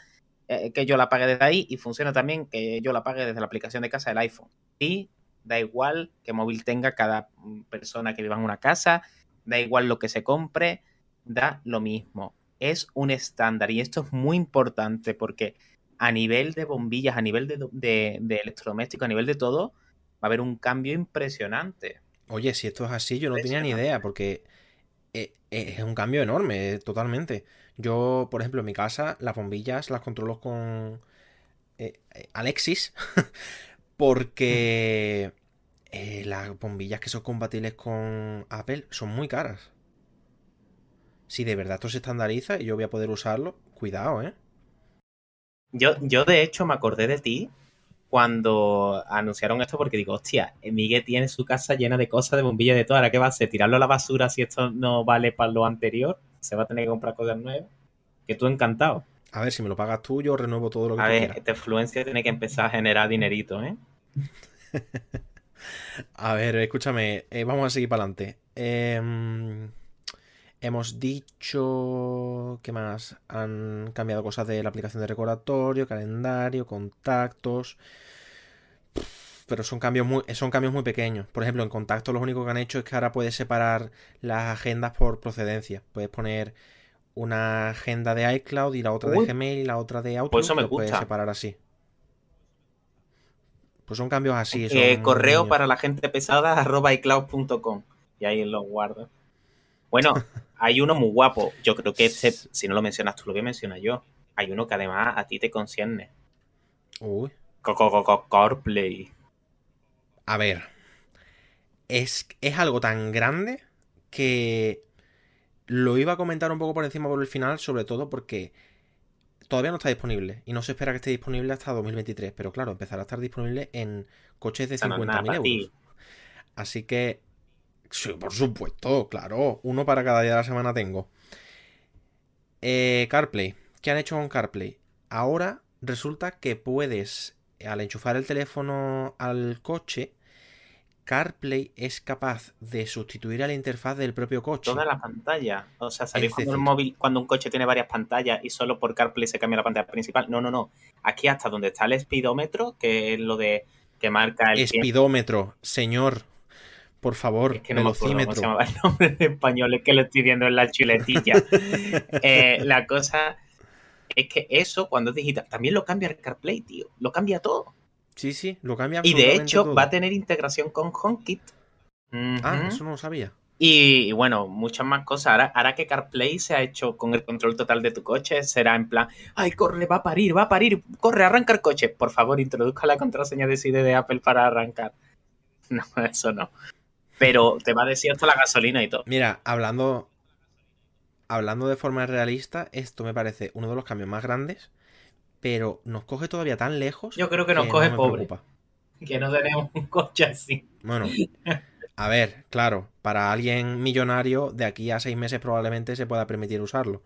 eh, que yo la pague desde ahí y funciona también que yo la pague desde la aplicación de casa del iPhone. Y da igual qué móvil tenga cada mm, persona que viva en una casa, da igual lo que se compre, da lo mismo. Es un estándar y esto es muy importante porque a nivel de bombillas, a nivel de, de electrodomésticos, a nivel de todo, va a haber un cambio impresionante. Oye, si esto es así, yo no tenía ni idea, porque eh, eh, es un cambio enorme, eh, totalmente. Yo, por ejemplo, en mi casa, las bombillas las controlo con eh, Alexis, [laughs] porque eh, las bombillas que son compatibles con Apple son muy caras. Si de verdad esto se estandariza y yo voy a poder usarlo, cuidado, ¿eh? Yo, yo de hecho me acordé de ti cuando anunciaron esto porque digo, hostia, Miguel tiene su casa llena de cosas, de bombillas de todo, ahora qué va a hacer, tirarlo a la basura si esto no vale para lo anterior, se va a tener que comprar cosas nuevas. Que tú encantado. A ver, si me lo pagas tú, yo renuevo todo lo que A ver, quieras. esta influencia tiene que empezar a generar dinerito, ¿eh? [laughs] A ver, escúchame, eh, vamos a seguir para adelante. Em, hemos dicho. ¿Qué más? Han cambiado cosas de la aplicación de recordatorio, calendario, contactos. Pero son cambios muy, son cambios muy pequeños. Por ejemplo, en contactos lo único que han hecho es que ahora puedes separar las agendas por procedencia. Puedes poner una agenda de iCloud y la otra de. Gmail y la otra de Outlook. eso me y lo puedes gusta. separar así. Pues son cambios así. Eh, son correo niños. para la gente pesada, arroba icloud.com. Y ahí lo guardo. Bueno, [laughs] hay uno muy guapo. Yo creo que este, si no lo mencionas tú, lo voy a mencionar yo. Hay uno que además a ti te concierne. Uy. Co- co- co- co- CarPlay. A ver. Es, es algo tan grande que lo iba a comentar un poco por encima por el final, sobre todo porque todavía no está disponible. Y no se espera que esté disponible hasta 2023. Pero claro, empezará a estar disponible en coches de Esa no es nada 50.000 para euros. Así que, sí, por supuesto, claro. Uno para cada día de la semana tengo. Eh, CarPlay. ¿Qué han hecho con CarPlay? Ahora resulta que puedes, al enchufar el teléfono al coche, CarPlay es capaz de sustituir a la interfaz del propio coche. Toda la pantalla. O sea, ¿sabéis cuando, un móvil, cuando un coche tiene varias pantallas y solo por CarPlay se cambia la pantalla principal? No, no, no. Aquí hasta donde está el speedómetro, que es lo de que marca el tiempo. Espidómetro, señor. Por favor, Es que no me acuerdo cómo se velocímetro. llamaba el nombre en español, es que lo estoy viendo en la chuletilla. [laughs] Eh, la cosa es que eso, cuando es digital, también lo cambia el CarPlay, tío. Lo cambia todo. Sí, sí, lo cambia Y de hecho, todo. va a tener integración con HomeKit. Ah, eso no lo sabía. Y, y bueno, muchas más cosas. Ahora, ahora que CarPlay se ha hecho con el control total de tu coche, será en plan, ay, corre, va a parir, va a parir, corre, arranca el coche. Por favor, introduzca la contraseña de CD de Apple para arrancar. [laughs] No, eso no. Pero te va a decir hasta la gasolina y todo. Mira, hablando. Hablando de forma realista, esto me parece uno de los cambios más grandes. Pero nos coge todavía tan lejos. Yo creo que nos no coge pobre. preocupa. Que no tenemos un coche así. Bueno, [laughs] a ver, claro, para alguien millonario, de aquí a seis meses probablemente se pueda permitir usarlo.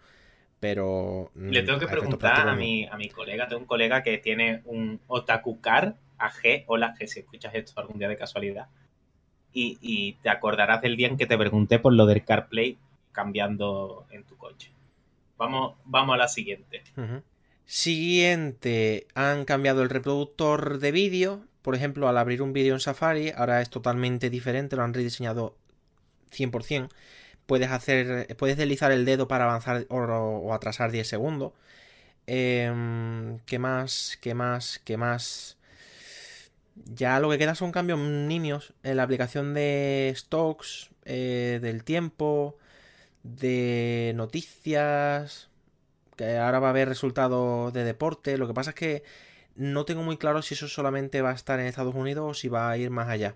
Pero. mm, Le tengo que preguntar a mi, a mi colega. Tengo un colega que tiene un Otaku Car AG. Hola, que si escuchas esto algún día de casualidad. Y, te acordarás del día en que te pregunté por lo del CarPlay cambiando en tu coche. Vamos, vamos a la siguiente. Siguiente, han cambiado el reproductor de vídeo. Por ejemplo, al abrir un vídeo en Safari, ahora es totalmente diferente, lo han rediseñado 100%. Puedes hacer, puedes deslizar el dedo para avanzar o, o atrasar 10 segundos. Em, ¿Qué más? ¿Qué más? ¿Qué más? Ya lo que queda son cambios nimios en la aplicación de stocks, eh, del tiempo, de noticias, que ahora va a haber resultados de deporte. Lo que pasa es que no tengo muy claro si eso solamente va a estar en Estados Unidos o si va a ir más allá.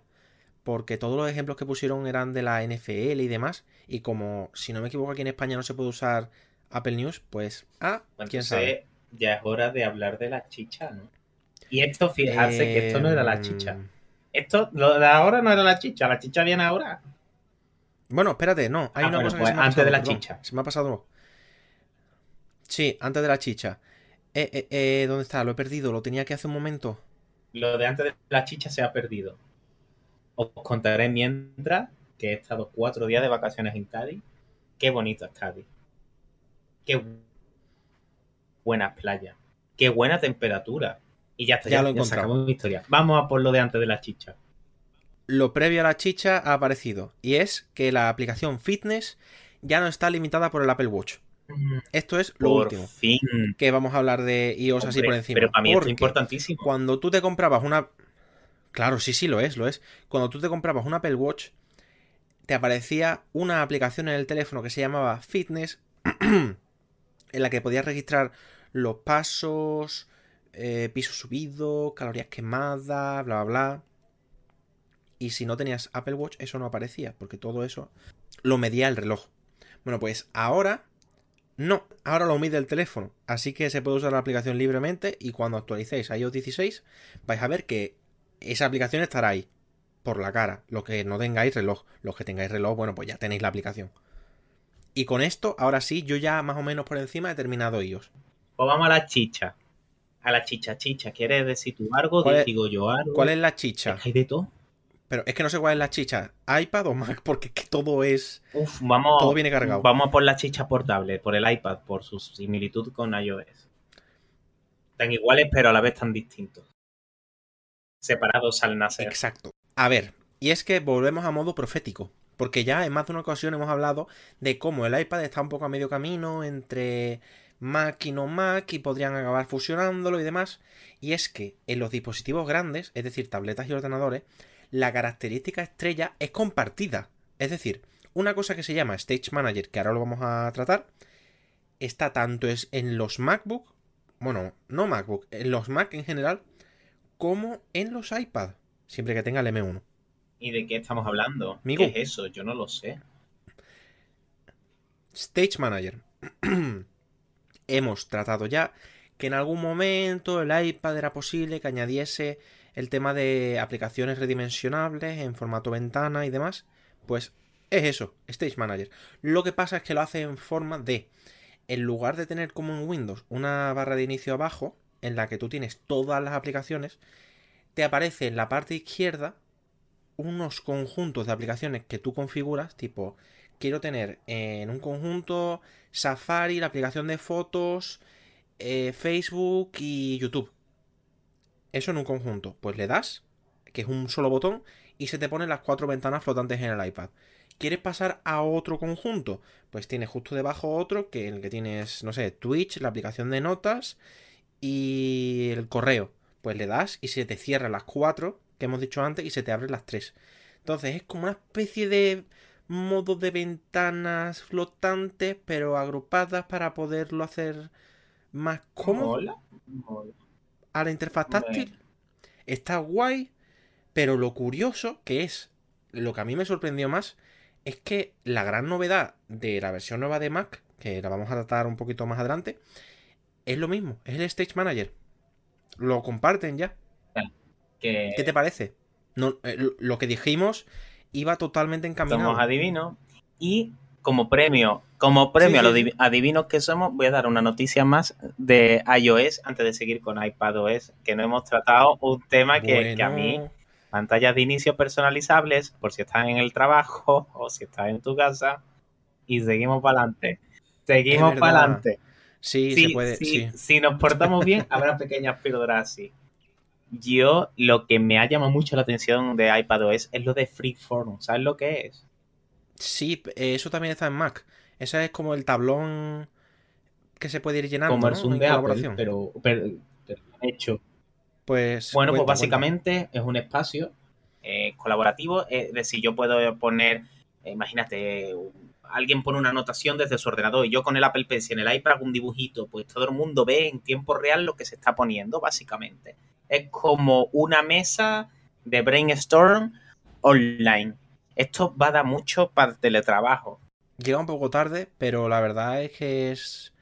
Porque todos los ejemplos que pusieron eran de la NFL y demás. Y como, si no me equivoco, aquí en España no se puede usar Apple News, pues, ah, quién sabe. Ya es hora de hablar de la chicha, ¿no? Y esto, fijarse que esto no era la chicha. Em, Esto, lo de ahora no era la chicha, la chicha viene ahora. Bueno, espérate, no. Hay Ah, una bueno, cosa que pues se me ha antes pasado, de la perdón, chicha. Se me ha pasado. Sí, antes de la chicha. Eh, eh, eh, ¿Dónde está? Lo he perdido. Lo tenía que hace un momento. Lo de antes de la chicha se ha perdido. Os contaré mientras que he estado cuatro días de vacaciones en Cádiz. Qué bonito es Cádiz. Qué buenas playas. Qué buena temperatura. Y ya está, Ya ya, lo ya mi historia. Vamos a por lo de antes de la chicha. Lo previo a la chicha ha aparecido. Y es que la aplicación Fitness ya no está limitada por el Apple Watch. Esto es lo Por último. fin. Que vamos a hablar de iOS así por encima. Pero para mí es importantísimo. Cuando tú te comprabas una. Claro, sí, sí, lo es, lo es. Cuando tú te comprabas un Apple Watch, te aparecía una aplicación en el teléfono que se llamaba Fitness, [clears throat] en la que podías registrar los pasos, eh, piso subido, calorías quemadas, bla, bla, bla. Y si no tenías Apple Watch, eso no aparecía, porque todo eso lo medía el reloj. Bueno, pues ahora no, ahora lo mide el teléfono, así que se puede usar la aplicación libremente y cuando actualicéis iOS 16 vais a ver que esa aplicación estará ahí, por la cara, los que no tengáis reloj, los que tengáis reloj, bueno, pues ya tenéis la aplicación. Y con esto, ahora sí, yo ya más o menos por encima he terminado iOS. Pues vamos a la chicha. A la chicha, chicha. ¿Quieres decir tú algo? ¿Cuál es- Digo yo algo. ¿Cuál es la chicha? Es que hay de todo. Pero es que no sé cuál es la chicha, iPad o Mac, porque es que todo es... Uf, vamos, Todo viene cargado. Vamos a por la chicha portable, por el iPad, por su similitud con iOS. Tan iguales, pero a la vez tan distintos. Separados al nacer. Exacto. A ver, y es que volvemos a modo profético. Porque ya en más de una ocasión hemos hablado de cómo el iPad está un poco a medio camino entre Mac y no Mac y podrían acabar fusionándolo y demás. Y es que en los dispositivos grandes, es decir, tabletas y ordenadores, la característica estrella es compartida. Es decir, una cosa que se llama Stage Manager, que ahora lo vamos a tratar, está tanto es en los MacBook, bueno, no MacBook, en los Mac en general, como en los iPad, siempre que tenga el M1. ¿Y de qué estamos hablando? Migu. ¿Qué es eso? Yo no lo sé. Stage Manager. [clears throat] Hemos tratado ya que en algún momento el iPad era posible que añadiese el tema de aplicaciones redimensionables en formato ventana y demás. Pues es eso, Stage Manager. Lo que pasa es que lo hace en forma de, en lugar de tener como en Windows una barra de inicio abajo, en la que tú tienes todas las aplicaciones, te aparece en la parte izquierda unos conjuntos de aplicaciones que tú configuras, tipo, quiero tener en un conjunto Safari, la aplicación de fotos, eh, Facebook y YouTube. Eso en un conjunto. Pues le das, que es un solo botón, y se te ponen las cuatro ventanas flotantes en el iPad. ¿Quieres pasar a otro conjunto? Pues tienes justo debajo otro, que en el que tienes, no sé, Twitch, la aplicación de notas y el correo. Pues le das y se te cierran las cuatro que hemos dicho antes y se te abren las tres. Entonces es como una especie de modo de ventanas flotantes, pero agrupadas para poderlo hacer más cómodo Mola. Mola. a la interfaz táctil. Está guay, pero lo curioso que es, lo que a mí me sorprendió más, es que la gran novedad de la versión nueva de Mac, que la vamos a tratar un poquito más adelante, es lo mismo, es el Stage Manager. Lo comparten ya. Que ¿Qué te parece? No, eh, lo que dijimos iba totalmente encaminado. somos adivinos. Y como premio, como premio Sí, a los adivinos que somos, voy a dar una noticia más de iOS antes de seguir con iPadOS, que no hemos tratado un tema que, que a mí pantallas de inicio personalizables por si estás en el trabajo [laughs] o si estás en tu casa y seguimos para adelante. Seguimos para adelante. Sí, Sí, se puede. sí, Sí. Si nos portamos bien, habrá pequeñas píldoras así. Yo, lo que me ha llamado mucho la atención de iPadOS es lo de Freeform. ¿Sabes lo que es? Sí, eh, eso también está en Mac. Ese es como el tablón que se puede ir llenando. Como el ¿no? Zoom En de Apple, colaboración. pero, pero, pero hecho. Pues. Bueno, pues cuenta, básicamente es un espacio eh, colaborativo. Es decir, yo puedo poner, eh, imagínate, alguien pone una anotación desde su ordenador y yo con el Apple Pencil en el iPad hago un dibujito, pues todo el mundo ve en tiempo real lo que se está poniendo, básicamente. Es como una mesa de brainstorm online. Esto va a dar mucho para el teletrabajo. Llega un poco tarde, pero la verdad es que es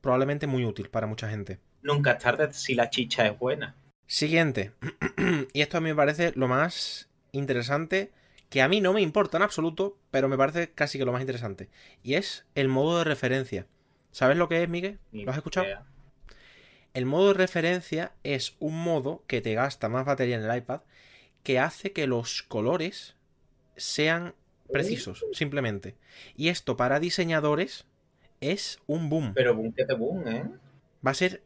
probablemente muy útil para mucha gente. Nunca es tarde si la chicha es buena. Siguiente. [clears throat] y esto a mí me parece lo más interesante, que a mí no me importa en absoluto, pero me parece casi que lo más interesante. Y es el modo de referencia. ¿Sabes lo que es, Miguel? ¿Lo has escuchado? idea. El modo de referencia es un modo que te gasta más batería en el iPad, que hace que los colores sean precisos, simplemente. Y esto para diseñadores es un boom. Pero boom que te boom, ¿eh? Va a ser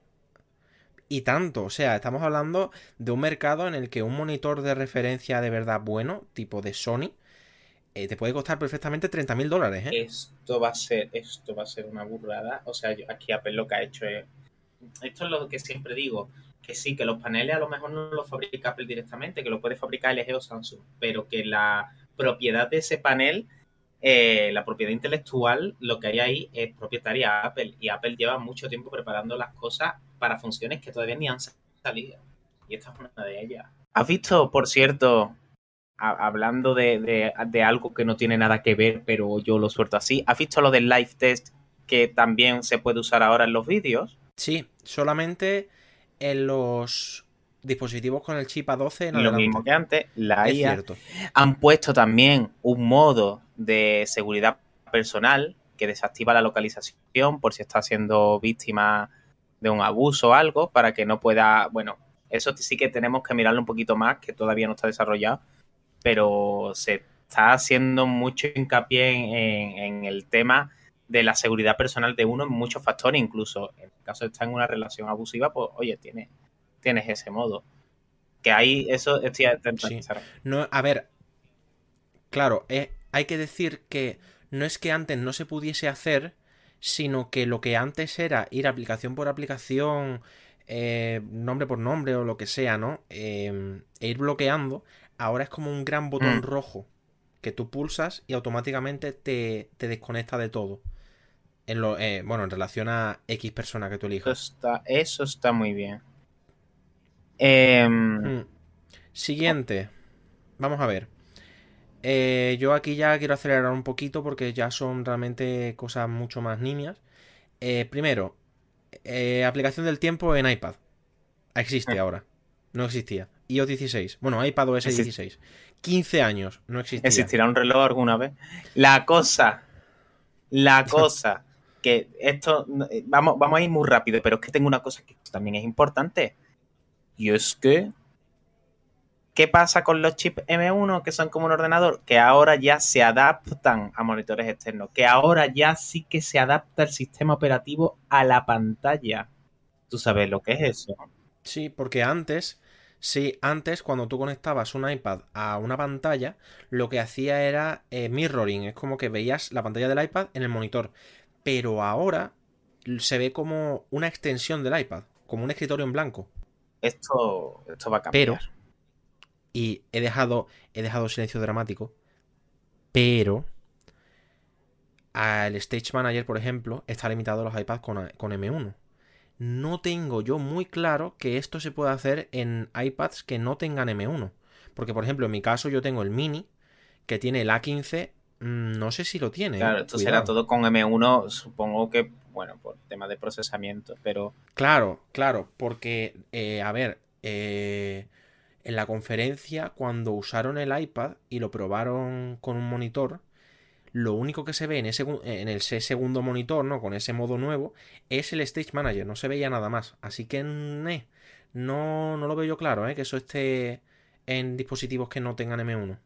y tanto. O sea, estamos hablando de un mercado en el que un monitor de referencia de verdad bueno, tipo de Sony, eh, te puede costar perfectamente 30 mil dólares, ¿eh? Esto va a ser, esto va a ser una burrada. O sea, yo- aquí Apple lo que ha hecho es. Esto es lo que siempre digo. Que sí, que los paneles a lo mejor no los fabrica Apple directamente, que lo puede fabricar LG o Samsung, pero que la propiedad de ese panel, eh, la propiedad intelectual, lo que hay ahí es propietaria Apple. Y Apple lleva mucho tiempo preparando las cosas para funciones que todavía ni han salido. Y esta es una de ellas. ¿Has visto, por cierto, hablando de, de- de algo que no tiene nada que ver, pero yo lo suelto así. ¿Has visto lo del live test que también se puede usar ahora en los vídeos? Sí, solamente en los dispositivos con el chip A12 en Lo adelante. mismo que antes, la Es IA. cierto. Han puesto también un modo de seguridad personal que desactiva la localización por si está siendo víctima de un abuso o algo, para que no pueda, bueno, eso sí que tenemos que mirarlo un poquito más, que todavía no está desarrollado, pero se está haciendo mucho hincapié en, en- en el tema de la seguridad personal de uno en muchos factores, incluso en el caso de estar en una relación abusiva, pues oye, tienes, tienes ese modo. Que ahí eso estoy atento. Sí. No, a ver, claro, eh, hay que decir que no es que antes no se pudiese hacer, sino que lo que antes era ir aplicación por aplicación, eh, nombre por nombre o lo que sea, ¿no? Eh, e ir bloqueando, ahora es como un gran botón Mm. rojo que tú pulsas y automáticamente te, te desconecta de todo. En lo, eh, bueno, en relación a X persona que tú Eso elijas. está, eso está muy bien. Em, Mm. Siguiente. Vamos a ver. Eh, yo aquí ya quiero acelerar un poquito porque ya son realmente cosas mucho más niñas. Eh, primero, aplicación del tiempo en iPad. Existe Ah. ahora. No existía. iOS 16. Bueno, iPad OS Existe. 16. 15 años. No existía. ¿Existirá un reloj alguna vez? La cosa, la [laughs] cosa, que esto, eh, vamos, vamos a ir muy rápido, pero es que tengo una cosa que también es importante. Y es que, ¿qué pasa con los chips M1 que son como un ordenador? Que ahora ya se adaptan a monitores externos, que ahora ya sí que se adapta el sistema operativo a la pantalla. ¿Tú sabes lo que es eso? Sí, porque antes, sí, antes cuando tú conectabas un iPad a una pantalla, lo que hacía era eh, mirroring, es como que veías la pantalla del iPad en el monitor. Pero ahora se ve como una extensión del iPad, como un escritorio en blanco. Esto, esto va a cambiar. Pero, y he dejado, he dejado silencio dramático, pero al Stage Manager, por ejemplo, está limitado a los iPads con, con M1. No tengo yo muy claro que esto se pueda hacer en iPads que no tengan M1. Porque, por ejemplo, en mi caso yo tengo el Mini, que tiene el A15, mm, no sé si lo tiene. Claro, eh, esto cuidado. será todo con M1, supongo que, bueno, por tema de procesamiento, pero Claro, claro, porque, eh, a ver, eh, en la conferencia, cuando usaron el iPad y lo probaron con un monitor, lo único que se ve en ese, en ese segundo monitor, ¿no? Con ese modo nuevo, es el Stage Manager, no se veía nada más. Así que, no, no lo veo yo claro, ¿eh? Que eso esté en dispositivos que no tengan M1.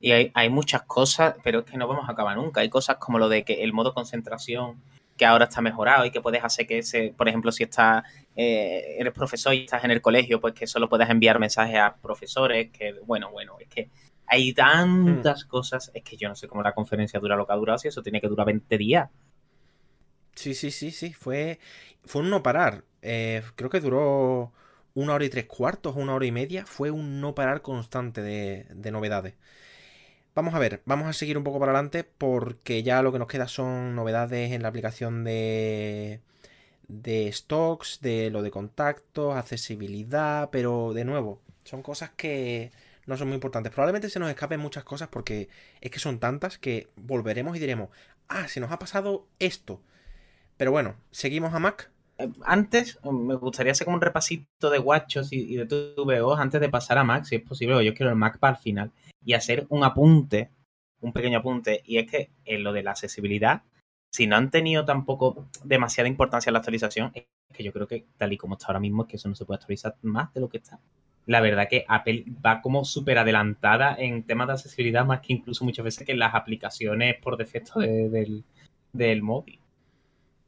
Y hay, hay muchas cosas, pero es que no vamos a acabar nunca. Hay cosas como lo de que el modo concentración, que ahora está mejorado y que puedes hacer que ese, por ejemplo, si estás, eh, eres profesor y estás en el colegio, pues que solo puedes enviar mensajes a profesores, que bueno, bueno, es que Hay tantas cosas. Es que yo no sé cómo la conferencia dura lo que ha durado, si eso tiene que durar 20 días. Sí, sí, sí, sí. Fue, fue un no parar. Eh, creo que duró una hora y tres cuartos, una hora y media. Fue un no parar constante de, de novedades. Vamos a ver, vamos a seguir un poco para adelante porque ya lo que nos queda son novedades en la aplicación de, de stocks, de lo de contactos, accesibilidad, pero de nuevo, son cosas que no son muy importantes. Probablemente se nos escapen muchas cosas porque es que son tantas que volveremos y diremos, ah, se nos ha pasado esto. Pero bueno, seguimos a Mac. Eh, antes, me gustaría hacer un repasito de guachos y, de TVOs antes de pasar a Mac, si es posible, yo quiero el Mac para el final y hacer un apunte, un pequeño apunte, y es que en lo de la accesibilidad, si no han tenido tampoco demasiada importancia en la actualización, es que yo creo que tal y como está ahora mismo, es que eso no se puede actualizar más de lo que está. La verdad que Apple va como súper adelantada en temas de accesibilidad, más que incluso muchas veces que las aplicaciones por defecto del, móvil.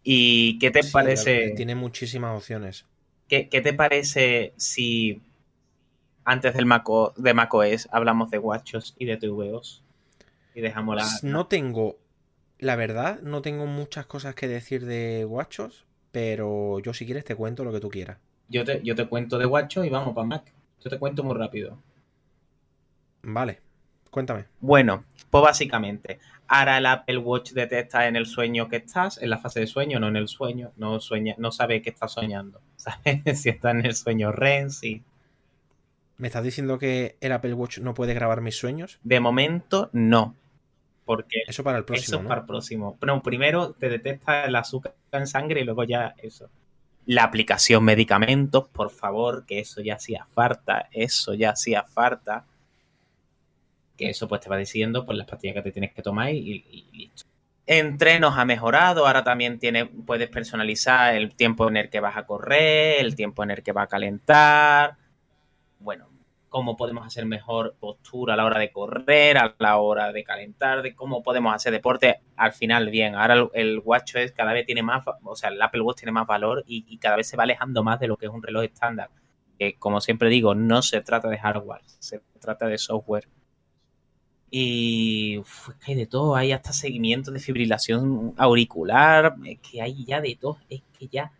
¿Y qué te parece? Tiene muchísimas opciones. ¿Qué, ¿Qué, te parece si antes del Maco, de macOS hablamos de guachos y de TVOs. Y dejamos la. No tengo. La verdad, no tengo muchas cosas que decir de guachos, pero yo si quieres te cuento lo que tú quieras. Yo te, yo te cuento de guachos y vamos para Mac. Yo te cuento muy rápido. Vale, cuéntame. Bueno, pues básicamente, ahora el Apple Watch detecta en el sueño que estás, en la fase de sueño, no en el sueño, no sueña, no sabe que estás soñando. [laughs] ¿Sabes? si está en el sueño REM, si ¿Me estás diciendo que el Apple Watch no puede grabar mis sueños? De momento, no. Porque eso para el próximo. Eso para el próximo. Pero primero te detecta el azúcar en sangre y luego ya eso. La aplicación medicamentos, por favor, que eso ya hacía falta. Eso ya hacía falta. Que eso pues te va diciendo pues las pastillas que te tienes que tomar y, y listo. Entrenos ha mejorado, ahora también tiene, puedes personalizar el tiempo en el que vas a correr, el tiempo en el que va a calentar bueno, cómo podemos hacer mejor postura a la hora de correr, a la hora de calentar, de cómo podemos hacer deporte al final bien. Ahora el, Watch es cada vez tiene más, o sea, el Apple Watch tiene más valor y, cada vez se va alejando más de lo que es un reloj estándar. Que como siempre digo, no se trata de hardware, se trata de software. Y es que hay de todo, hay hasta seguimiento de fibrilación auricular, es que hay ya de todo, es que ya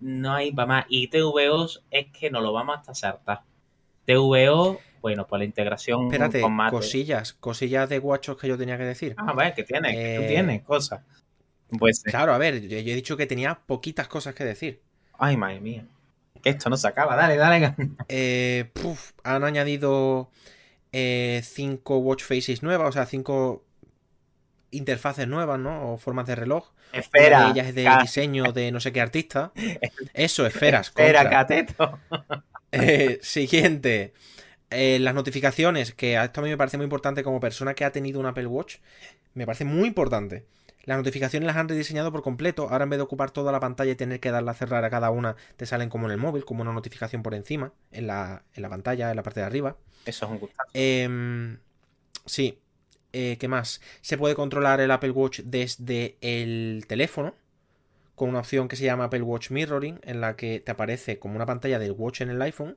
no hay para más. Y TVOs es que no lo vamos hasta saltar TVO, bueno, pues la integración Espérate, con cosillas, cosillas de guachos que yo tenía que decir. Ah, vale, que tienes, que tú eh, tienes cosas. Pues, claro, a ver, yo, he dicho que tenía poquitas cosas que decir. Ay, madre mía. Que esto no se acaba, dale, dale. [laughs] Eh, han añadido eh, cinco watch faces nuevas, o sea, cinco interfaces nuevas, ¿no? O formas de reloj. Espera. Una de es de diseño de no sé qué artista. [laughs] Eso, esferas. Espera, cateto. Eh, [laughs] siguiente. Eh, las notificaciones, que esto a mí me parece muy importante como persona que ha tenido un Apple Watch. Me parece muy importante. Las notificaciones las han rediseñado por completo. Ahora en vez de ocupar toda la pantalla y tener que darla a cerrar a cada una, te salen como en el móvil, como una notificación por encima, en la, en la pantalla, en la parte de arriba. Eso es un gustazo. Em, sí. Eh, ¿Qué más? Se puede controlar el Apple Watch desde el teléfono con una opción que se llama Apple Watch Mirroring, en la que te aparece como una pantalla del Watch en el iPhone,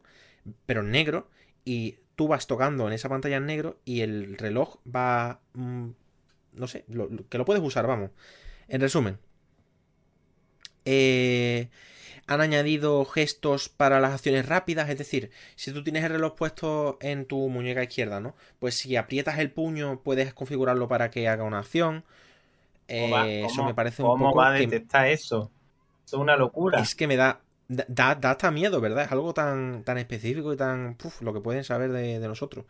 pero en negro, y tú vas tocando en esa pantalla en negro y el reloj va... Mm, no sé, que lo puedes usar, vamos. En resumen, eh, han añadido gestos para las acciones rápidas, es decir, si tú tienes el reloj puesto en tu muñeca izquierda, ¿no? Pues si aprietas el puño puedes configurarlo para que haga una acción. Eh, eso me parece un poco. ¿Cómo va a detectar eso? Eso es una locura. Es que me da. Da, da hasta miedo, ¿verdad? Es algo tan, tan específico y tan. lo que pueden saber de, nosotros.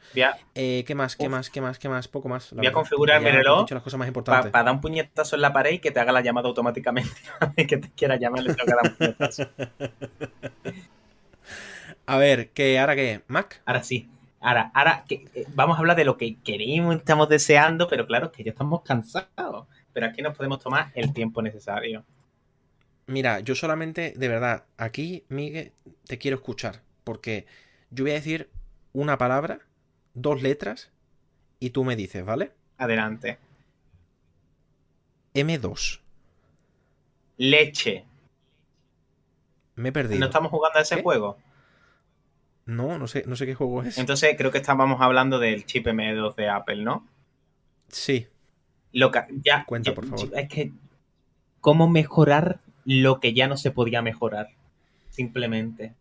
Eh, ¿Qué más? ¿Qué más? ¿Qué más? ¿Qué más? Poco más. Voy a configurar mi reloj. Las cosas más importantes. Para dar un puñetazo en la pared y que te haga la llamada automáticamente. [laughs] que te quiera llamar, le tengo que dar un puñetazo. [laughs] a ver, ¿qué, ¿ahora qué? ¿Mac? Ahora sí. Ahora, ahora que, eh, vamos a hablar de lo que queremos, estamos deseando, pero claro, que ya estamos cansados pero aquí nos podemos tomar el tiempo necesario. Mira, yo solamente, de verdad, aquí, Miguel, te quiero escuchar, porque yo voy a decir una palabra, dos letras, y tú me dices, ¿vale? Adelante. M2. Leche. Me he perdido. ¿No estamos jugando a ese juego? No, no sé, no sé qué juego es. Entonces creo que estábamos hablando del chip M2 de Apple, ¿no? Sí. Lo que, ya, Cuenta, por favor. Es que, ¿cómo mejorar lo que ya no se podía mejorar? Simplemente.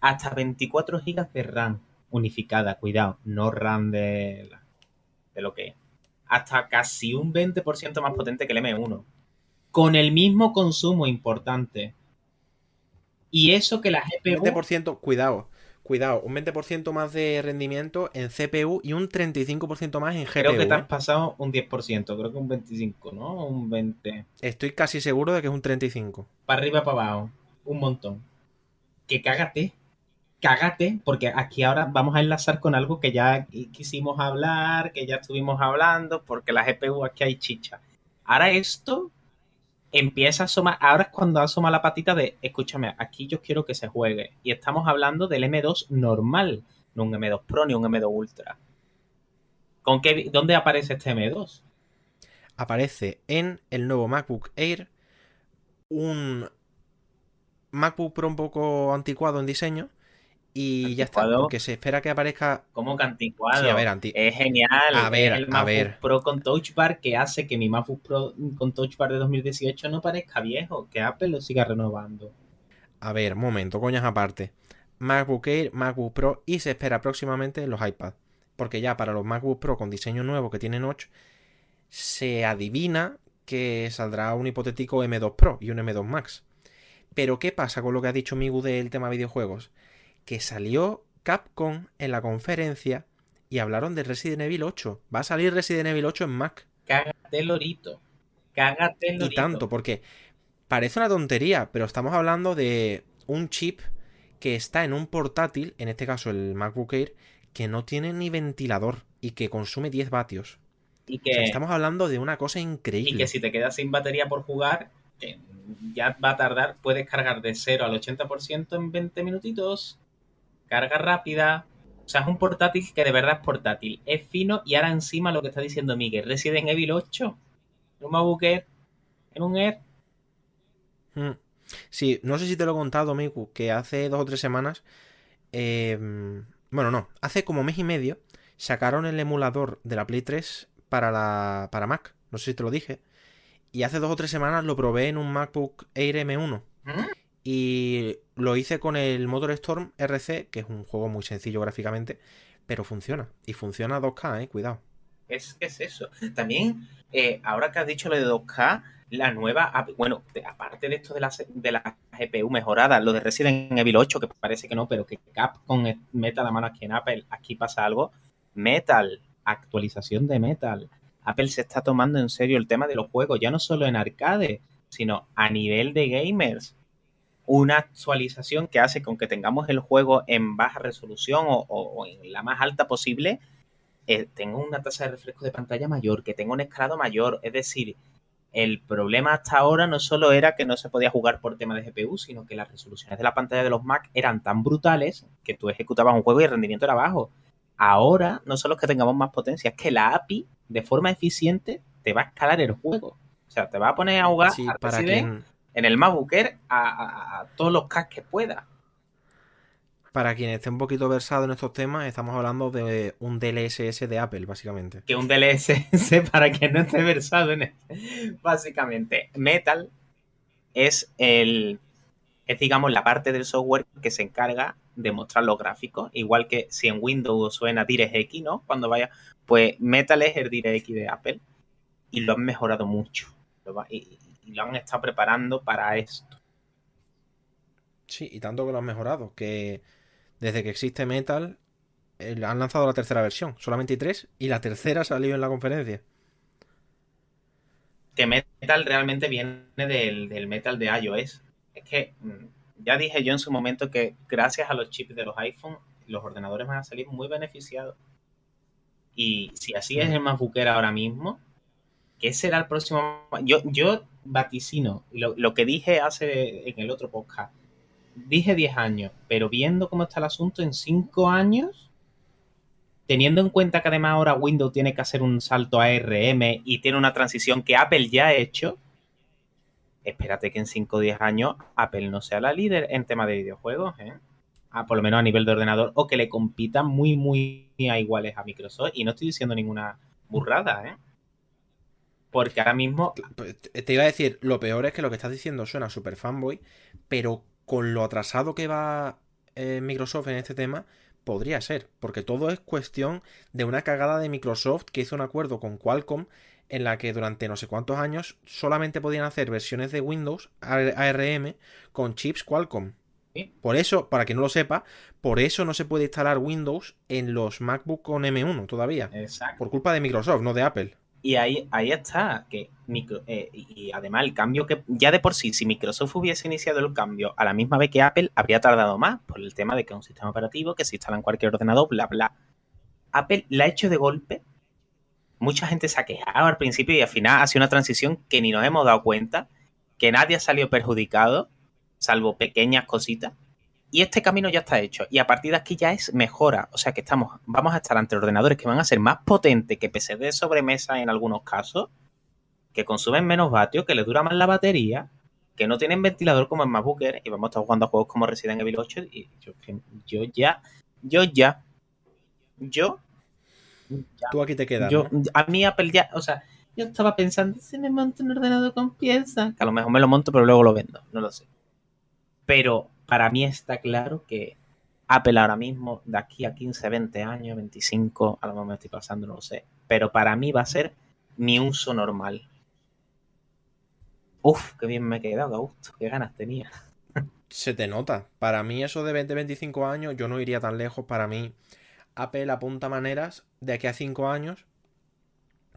Hasta 24 GB de RAM unificada, cuidado, no RAM de, de lo que es. Hasta casi un 20% más potente que el M1. Con el mismo consumo importante. Y eso que la GPU 20%, cuidado, cuidado, un 20% más de rendimiento en CPU y un 35% más en GPU. creo que te has ¿eh? pasado un 10%, creo que un 25, ¿no? Un 20. Estoy casi seguro de que es un 35%. para arriba, para abajo, un montón. Que cágate, cágate, porque aquí ahora vamos a enlazar con algo que ya qui- quisimos hablar, que ya estuvimos hablando, porque la GPU aquí hay chicha. Ahora esto empieza a asomar, ahora es cuando asoma la patita de, escúchame, aquí yo quiero que se juegue. Y estamos hablando del M2 normal, no un M2 Pro ni un M2 Ultra. ¿Con qué, ¿Dónde aparece este M2? Aparece en el nuevo MacBook Air un MacBook Pro un poco anticuado en diseño y ya está, porque se espera que aparezca... ¿Cómo que anticuado? Sí, a ver, anti- Es genial. A ver, es el a ver. Pro con Touch Bar que hace que mi MacBook Pro con Touch Bar de 2018 no parezca viejo, que Apple lo siga renovando. A ver, momento, coñas aparte. MacBook Air, MacBook Pro y se espera próximamente los iPad. Porque ya para los MacBook Pro con diseño nuevo que tiene notch, se adivina que saldrá un hipotético M2 Pro y un M2 Max. Pero ¿qué pasa con lo que ha dicho Migu del tema videojuegos? Que salió Capcom en la conferencia y hablaron de Resident Evil 8. Va a salir Resident Evil 8 en Mac. Cágate lorito. Cágate lorito. Y tanto, porque parece una tontería, pero estamos hablando de un chip que está en un portátil, en este caso el MacBook Air, que no tiene ni ventilador y que consume 10 vatios. Y O sea, que, estamos hablando de una cosa y increíble. que si te quedas sin batería por jugar, que ya va a tardar, puedes cargar de 0 al 80% en 20 minutitos. Carga rápida. O sea, es un portátil que de verdad es portátil. Es fino y ahora encima lo que está diciendo Miguel, Resident Evil 8. En un MacBook en un Air. Sí, no sé si te lo he contado, Miku, que hace dos o tres semanas, eh, bueno, no, hace como mes y medio, sacaron el emulador de la Play 3 para, la, para Mac. No sé si te lo dije. Y hace dos o tres semanas lo probé en un MacBook Air M1. ¿Mm? Y lo hice con el Motor Storm RC, que es un juego muy sencillo gráficamente, pero funciona. Y funciona a 2K, eh, cuidado. Es es eso. También, eh, ahora que has dicho lo de 2K, la nueva, bueno, aparte de esto de la, de GPU mejorada, lo de Resident Evil 8, que parece que no, pero que Capcom meta la mano aquí en Apple, aquí pasa algo. Metal, actualización de Metal. Apple se está tomando en serio el tema de los juegos, ya no solo en arcade, sino a nivel de gamers. Una actualización que hace con que tengamos el juego en baja resolución o, o- o en la más alta posible, eh, tengo una tasa de refresco de pantalla mayor, que tengo un escalado mayor. Es decir, el problema hasta ahora no solo era que no se podía jugar por tema de GPU, sino que las resoluciones de la pantalla de los Mac eran tan brutales que tú ejecutabas un juego y el rendimiento era bajo. Ahora no solo es que tengamos más potencia, es que la API de forma eficiente te va a escalar el juego. O sea, te va a poner a jugar Sí, a para Resident quien, en el MacBook Air a, a- a todos los CAS que pueda. para quien esté un poquito versado en estos temas, estamos hablando de un DLSS de Apple, básicamente. que un DLSS [laughs] para quien no esté versado en eso. Básicamente, Metal es el es digamos la parte del software que se encarga de mostrar los gráficos, igual que si en Windows suena DirectX, ¿no? Cuando vaya, pues Metal es el DirectX de Apple y lo han mejorado mucho. Y, y lo han estado preparando para esto. Sí, y tanto que lo han mejorado, que desde que existe Metal, eh, han lanzado la tercera versión. Solamente hay tres, y la tercera salió en la conferencia. que Metal realmente viene del, del Metal de iOS. Es que mm, ya dije yo en su momento que gracias a los chips de los iPhone, los ordenadores van a salir muy beneficiados. Y si así es el MacBook Air ahora mismo, ¿qué será el próximo? Yo, yo vaticino, lo, que dije hace en el otro podcast, dije 10 años, pero viendo cómo está el asunto en 5 años, teniendo en cuenta que además ahora Windows tiene que hacer un salto a ARM y tiene una transición que Apple ya ha hecho, espérate que en 5 o 10 años Apple no sea la líder en tema de videojuegos, ¿eh? por lo menos a nivel de ordenador, o que le compitan muy, muy a iguales a Microsoft. Y no estoy diciendo ninguna burrada, ¿eh? Porque ahora mismo. Te iba a decir, lo peor es que lo que estás diciendo suena super fanboy, pero con lo atrasado que va eh, Microsoft en este tema, podría ser. Porque todo es cuestión de una cagada de Microsoft que hizo un acuerdo con Qualcomm en la que durante no sé cuántos años solamente podían hacer versiones de Windows ARM con chips Qualcomm. Por eso, para que no lo sepa, por eso no se puede instalar Windows en los MacBook con M1 todavía. Exacto. Por culpa de Microsoft, no de Apple. Y ahí, ahí está, que eh, y además el cambio que ya de por sí, si Microsoft hubiese iniciado el cambio a la misma vez que Apple, habría tardado más por el tema de que es un sistema operativo que se instala en cualquier ordenador, bla, bla. Apple la ha hecho de golpe. Mucha gente se ha quejado al principio y al final ha sido una transición que ni nos hemos dado cuenta, que nadie ha salido perjudicado, salvo pequeñas cositas. Y este camino ya está hecho. Y a partir de aquí ya es mejora. O sea que estamos, vamos a estar ante ordenadores que van a ser más potentes que PC de sobremesa en algunos casos, que consumen menos vatios, que les dura más la batería, que no tienen ventilador como en MacBook y vamos a estar jugando a juegos como Resident Evil 8 y yo, yo ya, yo ya, yo... Tú aquí te quedas. Yo, A mí Apple ya, o sea, yo estaba pensando, si me monto un ordenador con piezas, que a lo mejor me lo monto pero luego lo vendo, no lo sé. Pero para mí está claro que Apple ahora mismo, de aquí a 15, 20 años, 25, a lo mejor me estoy pasando, no lo sé, pero para mí va a ser mi uso normal. Uf, qué bien me he quedado, gusto, qué ganas tenía. Se te nota. Para mí eso de 20, 25 años, yo no iría tan lejos. Para mí, Apple apunta maneras de aquí a 5 años,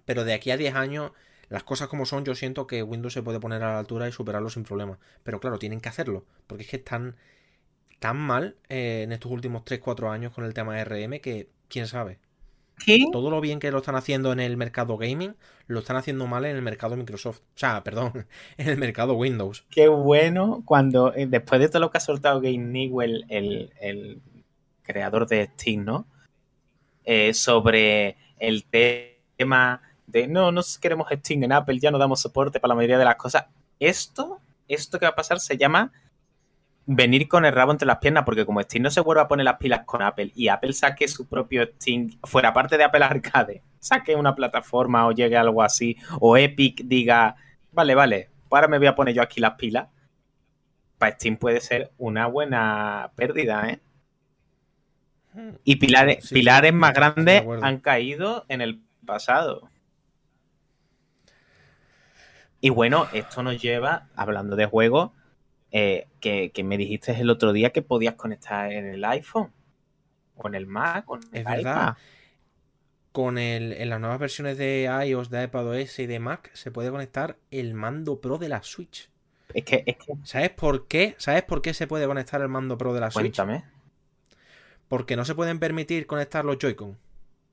pero de aquí a 10 años las cosas como son, yo siento que Windows se puede poner a la altura y superarlo sin problema. Pero claro, tienen que hacerlo. Porque es que están tan mal eh, en estos últimos 3-4 años con el tema RM que quién sabe. Todo lo bien que lo están haciendo en el mercado gaming, lo están haciendo mal en el mercado Microsoft. O sea, perdón, [laughs] en el mercado Windows. Qué bueno cuando, eh, después de todo lo que ha soltado Game Newell, el, el creador de Steam, ¿no? Eh, sobre el tema de no, no queremos Steam en Apple, ya no damos soporte para la mayoría de las cosas. Esto, esto que va a pasar se llama venir con el rabo entre las piernas, porque como Steam no se vuelve a poner las pilas con Apple y Apple saque su propio Steam, fuera parte de Apple Arcade, saque una plataforma o llegue algo así, o Epic diga, vale, vale, ahora me voy a poner yo aquí las pilas, para Steam puede ser una buena pérdida, ¿eh? Hmm. Y pilares, pilares más grandes han caído en el pasado. Y bueno, esto nos lleva, hablando de juegos, eh, que, me dijiste el otro día que podías conectar en el iPhone o en el Mac es verdad. Con el, en las nuevas versiones de iOS, de iPadOS y de Mac se puede conectar el mando Pro de la Switch. Es que, es que... ¿Sabes por qué? ¿Sabes por qué se puede conectar el mando Pro de la Switch? Cuéntame. Porque no se pueden permitir conectar los Joy-Con.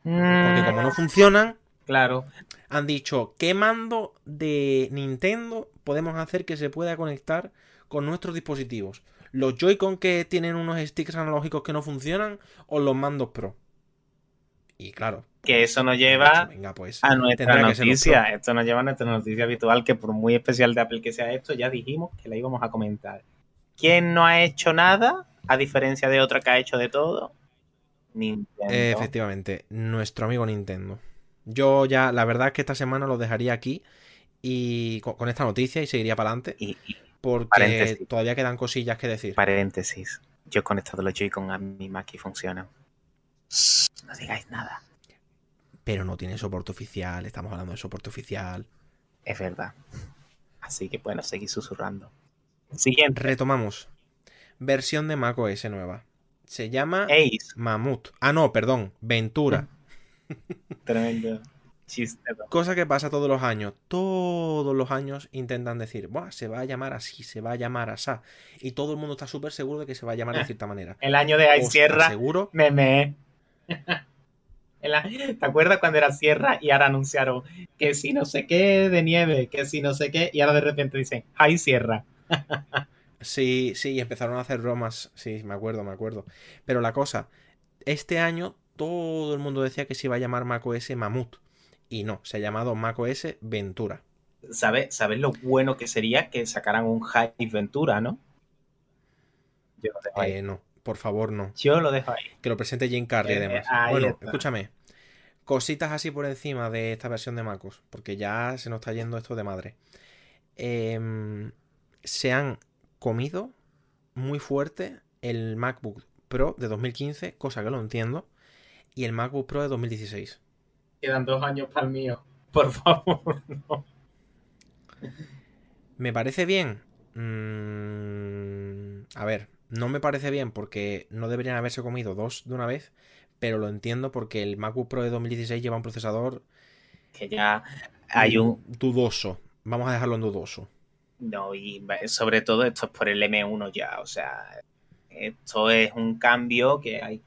Porque como no mm. funcionan, Claro. Han dicho, ¿qué mando de Nintendo podemos hacer que se pueda conectar con nuestros dispositivos? ¿Los Joy-Con que tienen unos sticks analógicos que no funcionan o los mandos Pro? Y claro. Que eso nos lleva pues, a nuestra noticia. Esto nos lleva a nuestra noticia habitual, que por muy especial de Apple que sea esto, ya dijimos que la íbamos a comentar. ¿Quién no ha hecho nada, a diferencia de otra que ha hecho de todo? Nintendo. efectivamente, nuestro amigo Nintendo. Yo ya, la verdad es que esta semana lo dejaría aquí y con, esta noticia y seguiría para adelante. Y, porque todavía quedan cosillas que decir. Paréntesis. Yo he conectado los Joy-Con a mi Mac y funcionan. No digáis nada. Pero no tiene soporte oficial, estamos hablando de soporte oficial. Es verdad. Así que bueno, seguir susurrando. Siguiente. Retomamos. Versión de Mac OS nueva. Se llama Ace. Mamut. Ah, no, perdón. Ventura. Tremendo chiste. Cosa que pasa todos los años. Todos los años intentan decir, Buah, se va a llamar así, se va a llamar así. Y todo el mundo está súper seguro de que se va a llamar de cierta manera. El año de Ay Sierra. Seguro. Meme. ¿Te acuerdas cuando era Sierra y ahora anunciaron que si no sé qué de nieve, que si no sé qué, y ahora de repente dicen, Ay Sierra. sí, sí, empezaron a hacer bromas. Sí, me acuerdo, me acuerdo. Pero la cosa, este año todo el mundo decía que se iba a llamar macOS Mamut. Y no, se ha llamado macOS Ventura. ¿Sabes ¿Sabes lo bueno que sería que sacaran un Hive Ventura, no? Yo no, eh, no, por favor, no. Yo lo dejo ahí. Que lo presente Jim Carrey, Eh, además. ahí bueno, está. escúchame. Cositas así por encima de esta versión de MacOS, porque ya se nos está yendo esto de madre. Em, se han comido muy fuerte el MacBook Pro de 2015, cosa que lo entiendo, y el MacBook Pro de 2016. Quedan dos años para el mío. Por favor, no. ¿Me parece bien? Mm, a ver, no me parece bien porque no deberían haberse comido dos de una vez, pero lo entiendo porque el MacBook Pro de 2016 lleva un procesador Que ya hay un. dudoso. Vamos a dejarlo en dudoso. No, y sobre todo esto es por el M1 ya. O sea, esto es un cambio que hay.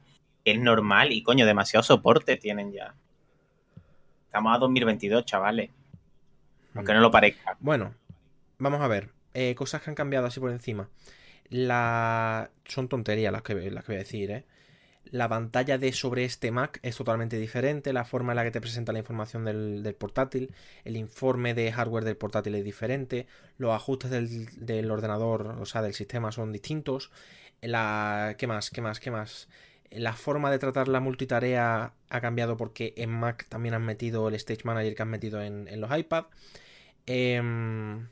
Es normal y coño, demasiado soporte tienen ya. Estamos a 2022, chavales. Aunque no lo parezca. Bueno, vamos a ver. eh, cosas que han cambiado así por encima. La... Son tonterías las que, las que voy a decir, ¿eh? La pantalla de sobre este Mac es totalmente diferente. La forma en la que te presenta la información del, del portátil. El informe de hardware del portátil es diferente. Los ajustes del, del ordenador, o sea, del sistema son distintos. La... ¿Qué más? ¿Qué más? ¿Qué más? La forma de tratar la multitarea ha cambiado porque en Mac también han metido el Stage Manager que han metido en, los iPad. Em,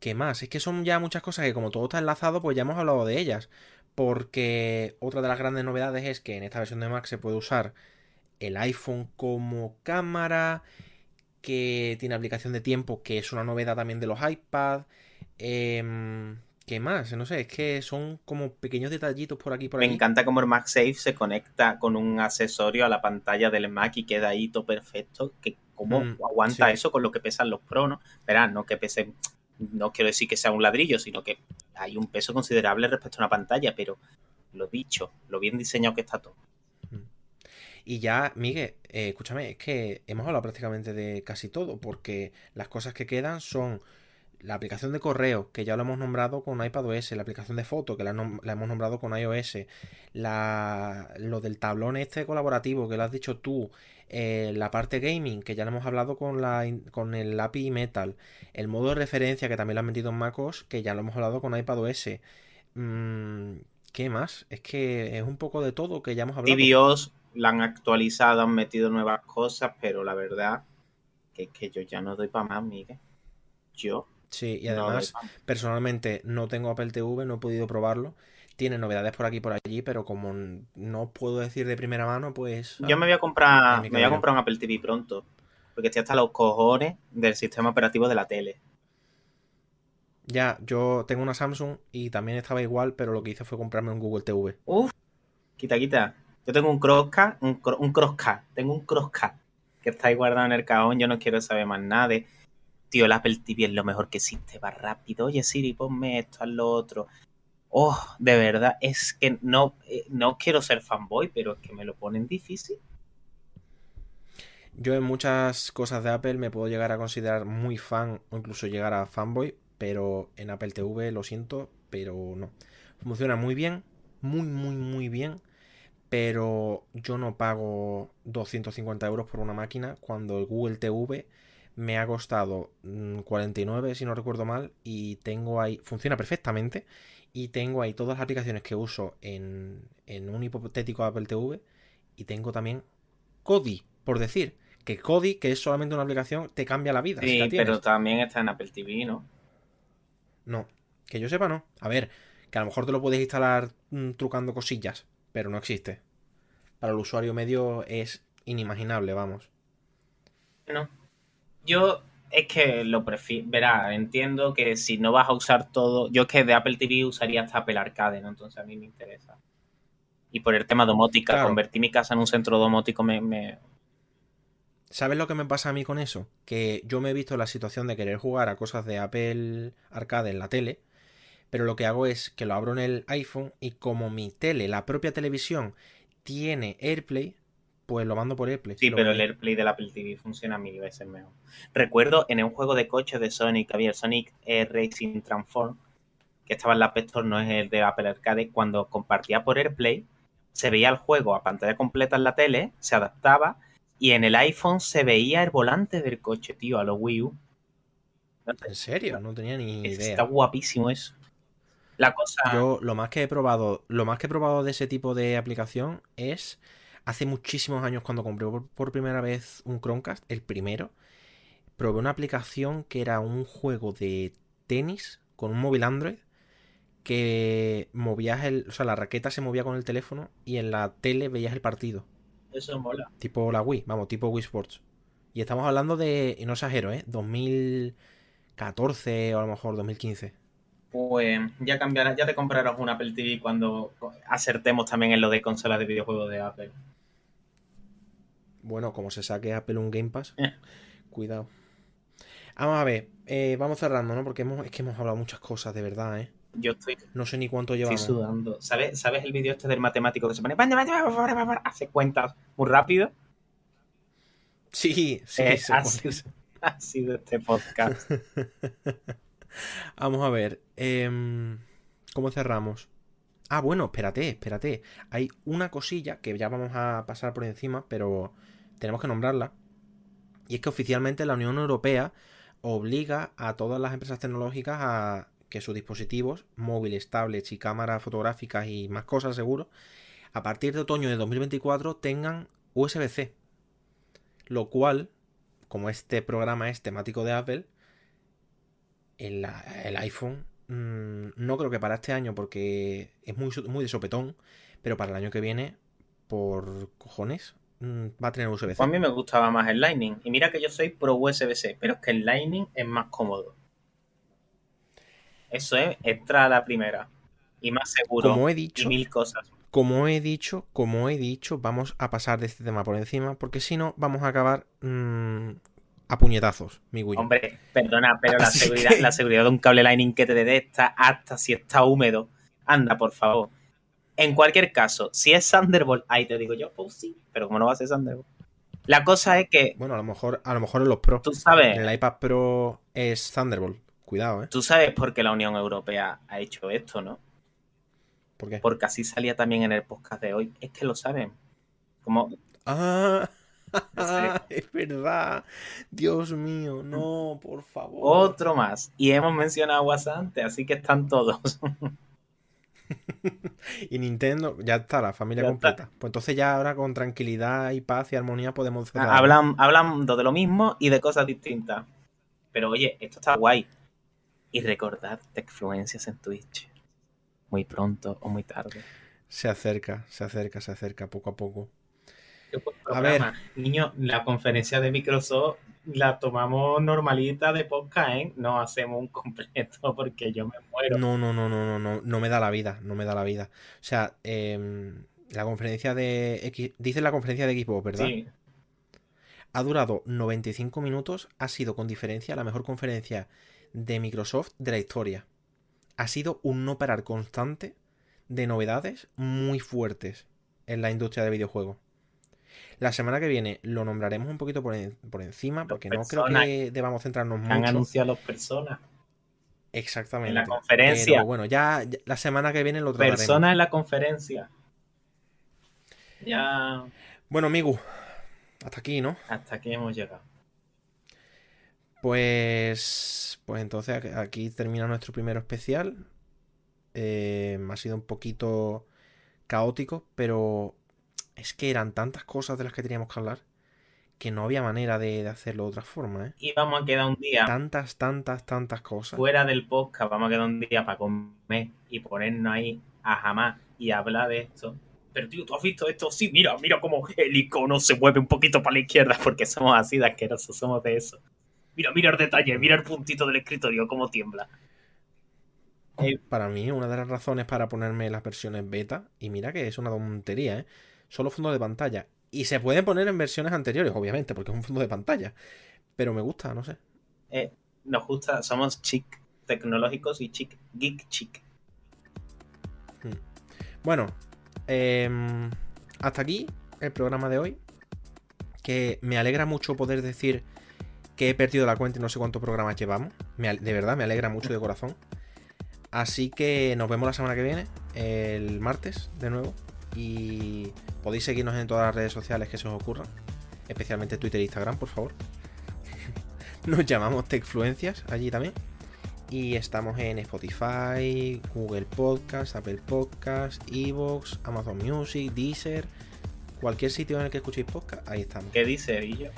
¿Qué más? Es que son ya muchas cosas que como todo está enlazado, pues ya hemos hablado de ellas. Porque otra de las grandes novedades es que en esta versión de Mac se puede usar el iPhone como cámara, que tiene aplicación de tiempo, que es una novedad también de los iPad. Em, ¿Qué más? No sé, es que son como pequeños detallitos por aquí por Me encanta cómo el MagSafe se conecta con un accesorio a la pantalla del Mac y queda ahí todo perfecto. Que cómo Mm, aguanta sí. eso con lo que pesan los Pro, ¿no? Verás, no que pesen, no quiero decir que sea un ladrillo, sino que hay un peso considerable respecto a una pantalla, pero lo dicho, lo bien diseñado que está todo. Y ya, Miguel, eh, escúchame, es que hemos hablado prácticamente de casi todo, porque las cosas que quedan son la aplicación de correo, que ya lo hemos nombrado con iPadOS, la aplicación de foto, que la, hemos nombrado con iOS, la, lo del tablón este colaborativo, que lo has dicho tú, eh, la parte gaming, que ya lo hemos hablado con, la, con el API Metal, el modo de referencia, que también lo han metido en MacOS, que ya lo hemos hablado con iPadOS. Mm, ¿Qué más? Es que es un poco de todo que ya hemos hablado. TVOs la han actualizado, han metido nuevas cosas, pero la verdad que es que yo ya no doy para más, Miguel. Yo Sí, y además, personalmente no tengo Apple TV, no he podido probarlo. Tiene novedades por aquí y por allí, pero como no puedo decir de primera mano, pues. Yo me voy a comprar, me voy a comprar un Apple TV pronto. Porque estoy hasta los cojones del sistema operativo de la tele. Ya, yo tengo una Samsung y también estaba igual, pero lo que hice fue comprarme un Google TV. Uf, quita, quita. Yo tengo un Crosscat, un, un Crosscat, tengo un Crosscat que está ahí guardado en el cajón. Yo no quiero saber más nada de. Tío, el Apple TV es lo mejor que existe, va rápido. Oye, Siri, ponme esto, haz lo otro. Oh, de verdad, es que no, eh, no quiero ser fanboy, pero es que me lo ponen difícil. Yo en muchas cosas de Apple me puedo llegar a considerar muy fan o incluso llegar a fanboy, pero en Apple TV lo siento, pero no. Funciona muy bien, muy, muy, muy bien, pero yo no pago 250 euros por una máquina cuando el Google TV me ha costado mm, 49 si no recuerdo mal y tengo ahí, funciona perfectamente y tengo ahí todas las aplicaciones que uso en, en un hipotético Apple TV y tengo también Kodi, por decir, que Kodi, que es solamente una aplicación, te cambia la vida. si Sí, la pero también está en Apple TV, ¿no? No, que yo sepa no. A ver, que a lo mejor te lo puedes instalar mm, trucando cosillas, pero no existe. Para el usuario medio es inimaginable, vamos. No. Yo es que lo prefiero. Verá, entiendo que si no vas a usar todo. Yo es que de Apple TV usaría hasta Apple Arcade, ¿no? Entonces a mí me interesa. Y por el tema domótica, Claro. convertir mi casa en un centro domótico me. me- ¿Sabes lo que me pasa a mí con eso? Que yo me he visto en la situación de querer jugar a cosas de Apple Arcade en la tele, pero lo que hago es que lo abro en el iPhone y como mi tele, la propia televisión, tiene AirPlay, pues lo mando por AirPlay. Sí, Lo pero el. AirPlay del Apple TV funciona mil veces mejor. Recuerdo en un juego de coches de Sonic, había el Sonic Racing Transform, que estaba en la App Store, no es el de Apple Arcade, cuando compartía por AirPlay, se veía el juego a pantalla completa en la tele, se adaptaba, y en el iPhone se veía el volante del coche, tío, a los Wii U. ¿En serio? No tenía ni Está idea. guapísimo eso. La cosa. Yo lo más que he probado, lo más que he probado de ese tipo de aplicación es hace muchísimos años cuando compré por, por primera vez un Chromecast, el primero, probé una aplicación que era un juego de tenis con un móvil Android que movías el, o sea, la raqueta se movía con el teléfono y en la tele veías el partido, Eso mola. tipo la Wii, vamos, tipo Wii Sports. Y estamos hablando de, y no exagero, ¿eh? 2014 o a lo mejor 2015. Pues ya cambiarás, ya te comprarás un Apple TV cuando acertemos también en lo de consolas de videojuegos de Apple. Bueno, como se saque Apple un Game Pass, Eh. cuidado. Vamos a ver, eh, vamos cerrando, ¿no? Porque hemos, es que hemos hablado muchas cosas, de verdad, ¿eh? Yo estoy, No sé ni cuánto estoy llevamos. sudando. ¿Sabes, ¿Sabes el vídeo este del matemático que se pone hace cuentas muy rápido? Sí, sí, Eh, sido, [laughs] ha sido este podcast. [laughs] Vamos a ver. em, ¿Cómo cerramos? Ah, bueno, espérate, espérate. Hay una cosilla que ya vamos a pasar por encima, pero tenemos que nombrarla. Y es que oficialmente la Unión Europea obliga a todas las empresas tecnológicas a que sus dispositivos móviles, tablets y cámaras fotográficas y más cosas seguro, a partir de otoño de 2024 tengan USB-C. Lo cual, como este programa es temático de Apple, el, el iPhone mm, no creo que para este año porque es muy, muy de sopetón, pero para el año que viene, por cojones, mm, va a tener USB-C. Pues a mí me gustaba más el Lightning. Y mira que yo soy pro USB-C, pero es que el Lightning es más cómodo. Eso es extra a la primera. Y más seguro. Como he y dicho, mil cosas. como he dicho, como he dicho, vamos a pasar de este tema por encima, porque si no, vamos a acabar mm, a puñetazos, mi Guillo. Hombre, perdona, pero la [laughs] seguridad, que- la seguridad de un cable Lightning que te detecta hasta si está húmedo. Anda, por favor. En cualquier caso, si es Thunderbolt, ahí te digo yo, pues sí, pero como no va a ser Thunderbolt. La cosa es que Bueno, a lo mejor, a lo mejor en los Pro. tú sabes, En el iPad Pro es Thunderbolt. Cuidado, ¿eh? tú sabes por qué la Unión Europea ha hecho esto, ¿no? ¿Por qué? Porque así salía también en el podcast de hoy. Es que lo saben. Como Ah, [laughs] Sí. es verdad. Dios mío, no, por favor. otro más. Y hemos mencionado a WhatsApp antes, así que están todos. [laughs] Y Nintendo, ya está, la familia Ya está. completa. Pues entonces ya ahora con tranquilidad y paz y armonía podemos cerrar. Hablan, hablando de lo mismo y de cosas distintas. Pero oye, esto está guay. Y recordad Techfluencias en Twitch. Muy pronto o muy tarde. Se acerca, se acerca, se acerca poco a poco. A programa. Niño, la conferencia de Microsoft la tomamos normalita de podcast, ¿eh? No hacemos un completo [laughs] porque yo me muero. No, no, no, no, no, no, no me da la vida, no me da la vida. O sea, em, la conferencia de X, dice la conferencia de Xbox, ¿verdad? Sí, Ha durado 95 minutos, ha sido con diferencia la mejor conferencia de Microsoft de la historia. Ha sido un no parar constante de novedades muy fuertes en la industria de videojuegos. La semana que viene lo nombraremos un poquito por, en- por encima, porque no creo que debamos centrarnos han mucho. anunciado las personas. Exactamente. en la conferencia. Pero bueno, ya, ya la semana que viene lo trataremos. Personas en la conferencia. Ya Bueno, amigo, hasta aquí, ¿no? hasta aquí hemos llegado. Pues, pues entonces aquí- termina nuestro primer especial. Eh, ha sido un poquito caótico, pero es que eran tantas cosas de las que teníamos que hablar que no había manera de, de hacerlo de otra forma, ¿eh? Y vamos a quedar un día Tantas, tantas, tantas cosas. fuera del podcast, vamos a quedar un día para comer y ponernos ahí a jamás y hablar de esto. Pero tío, ¿tú has visto esto? Sí, mira, mira cómo el icono se mueve un poquito para la izquierda porque somos así de asquerosos, somos de eso. Mira, mira el detalle, mira el puntito del escritorio, cómo tiembla. Para mí, una de las razones para ponerme las versiones beta, y mira que es una tontería, ¿eh? Solo fondo de pantalla. Y se pueden poner en versiones anteriores, obviamente, porque es un fondo de pantalla. Pero me gusta, no sé. Eh, nos gusta, somos chic tecnológicos y chic, geek chic. Bueno, em, hasta aquí el programa de hoy. Que me alegra mucho poder decir que he perdido la cuenta y no sé cuántos programas llevamos. Me de verdad, me alegra mucho de corazón. Así que nos vemos la semana que viene, el martes, de nuevo. Y podéis seguirnos en todas las redes sociales que se os ocurran. Especialmente Twitter e Instagram, por favor. [laughs] Nos llamamos Techfluencias allí también. Y estamos en Spotify, Google Podcast, Apple Podcast, Evox, Amazon Music, Deezer, cualquier sitio en el que escuchéis podcast, ahí estamos. ¿Qué dice Villo?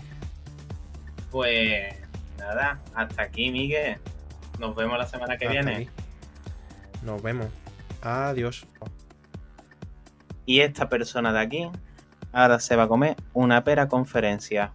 Pues nada, hasta aquí, Miguel. Nos vemos la semana que Hasta viene. aquí. Nos vemos. Adiós. Y esta persona de aquí ahora se va a comer una pera conferencia.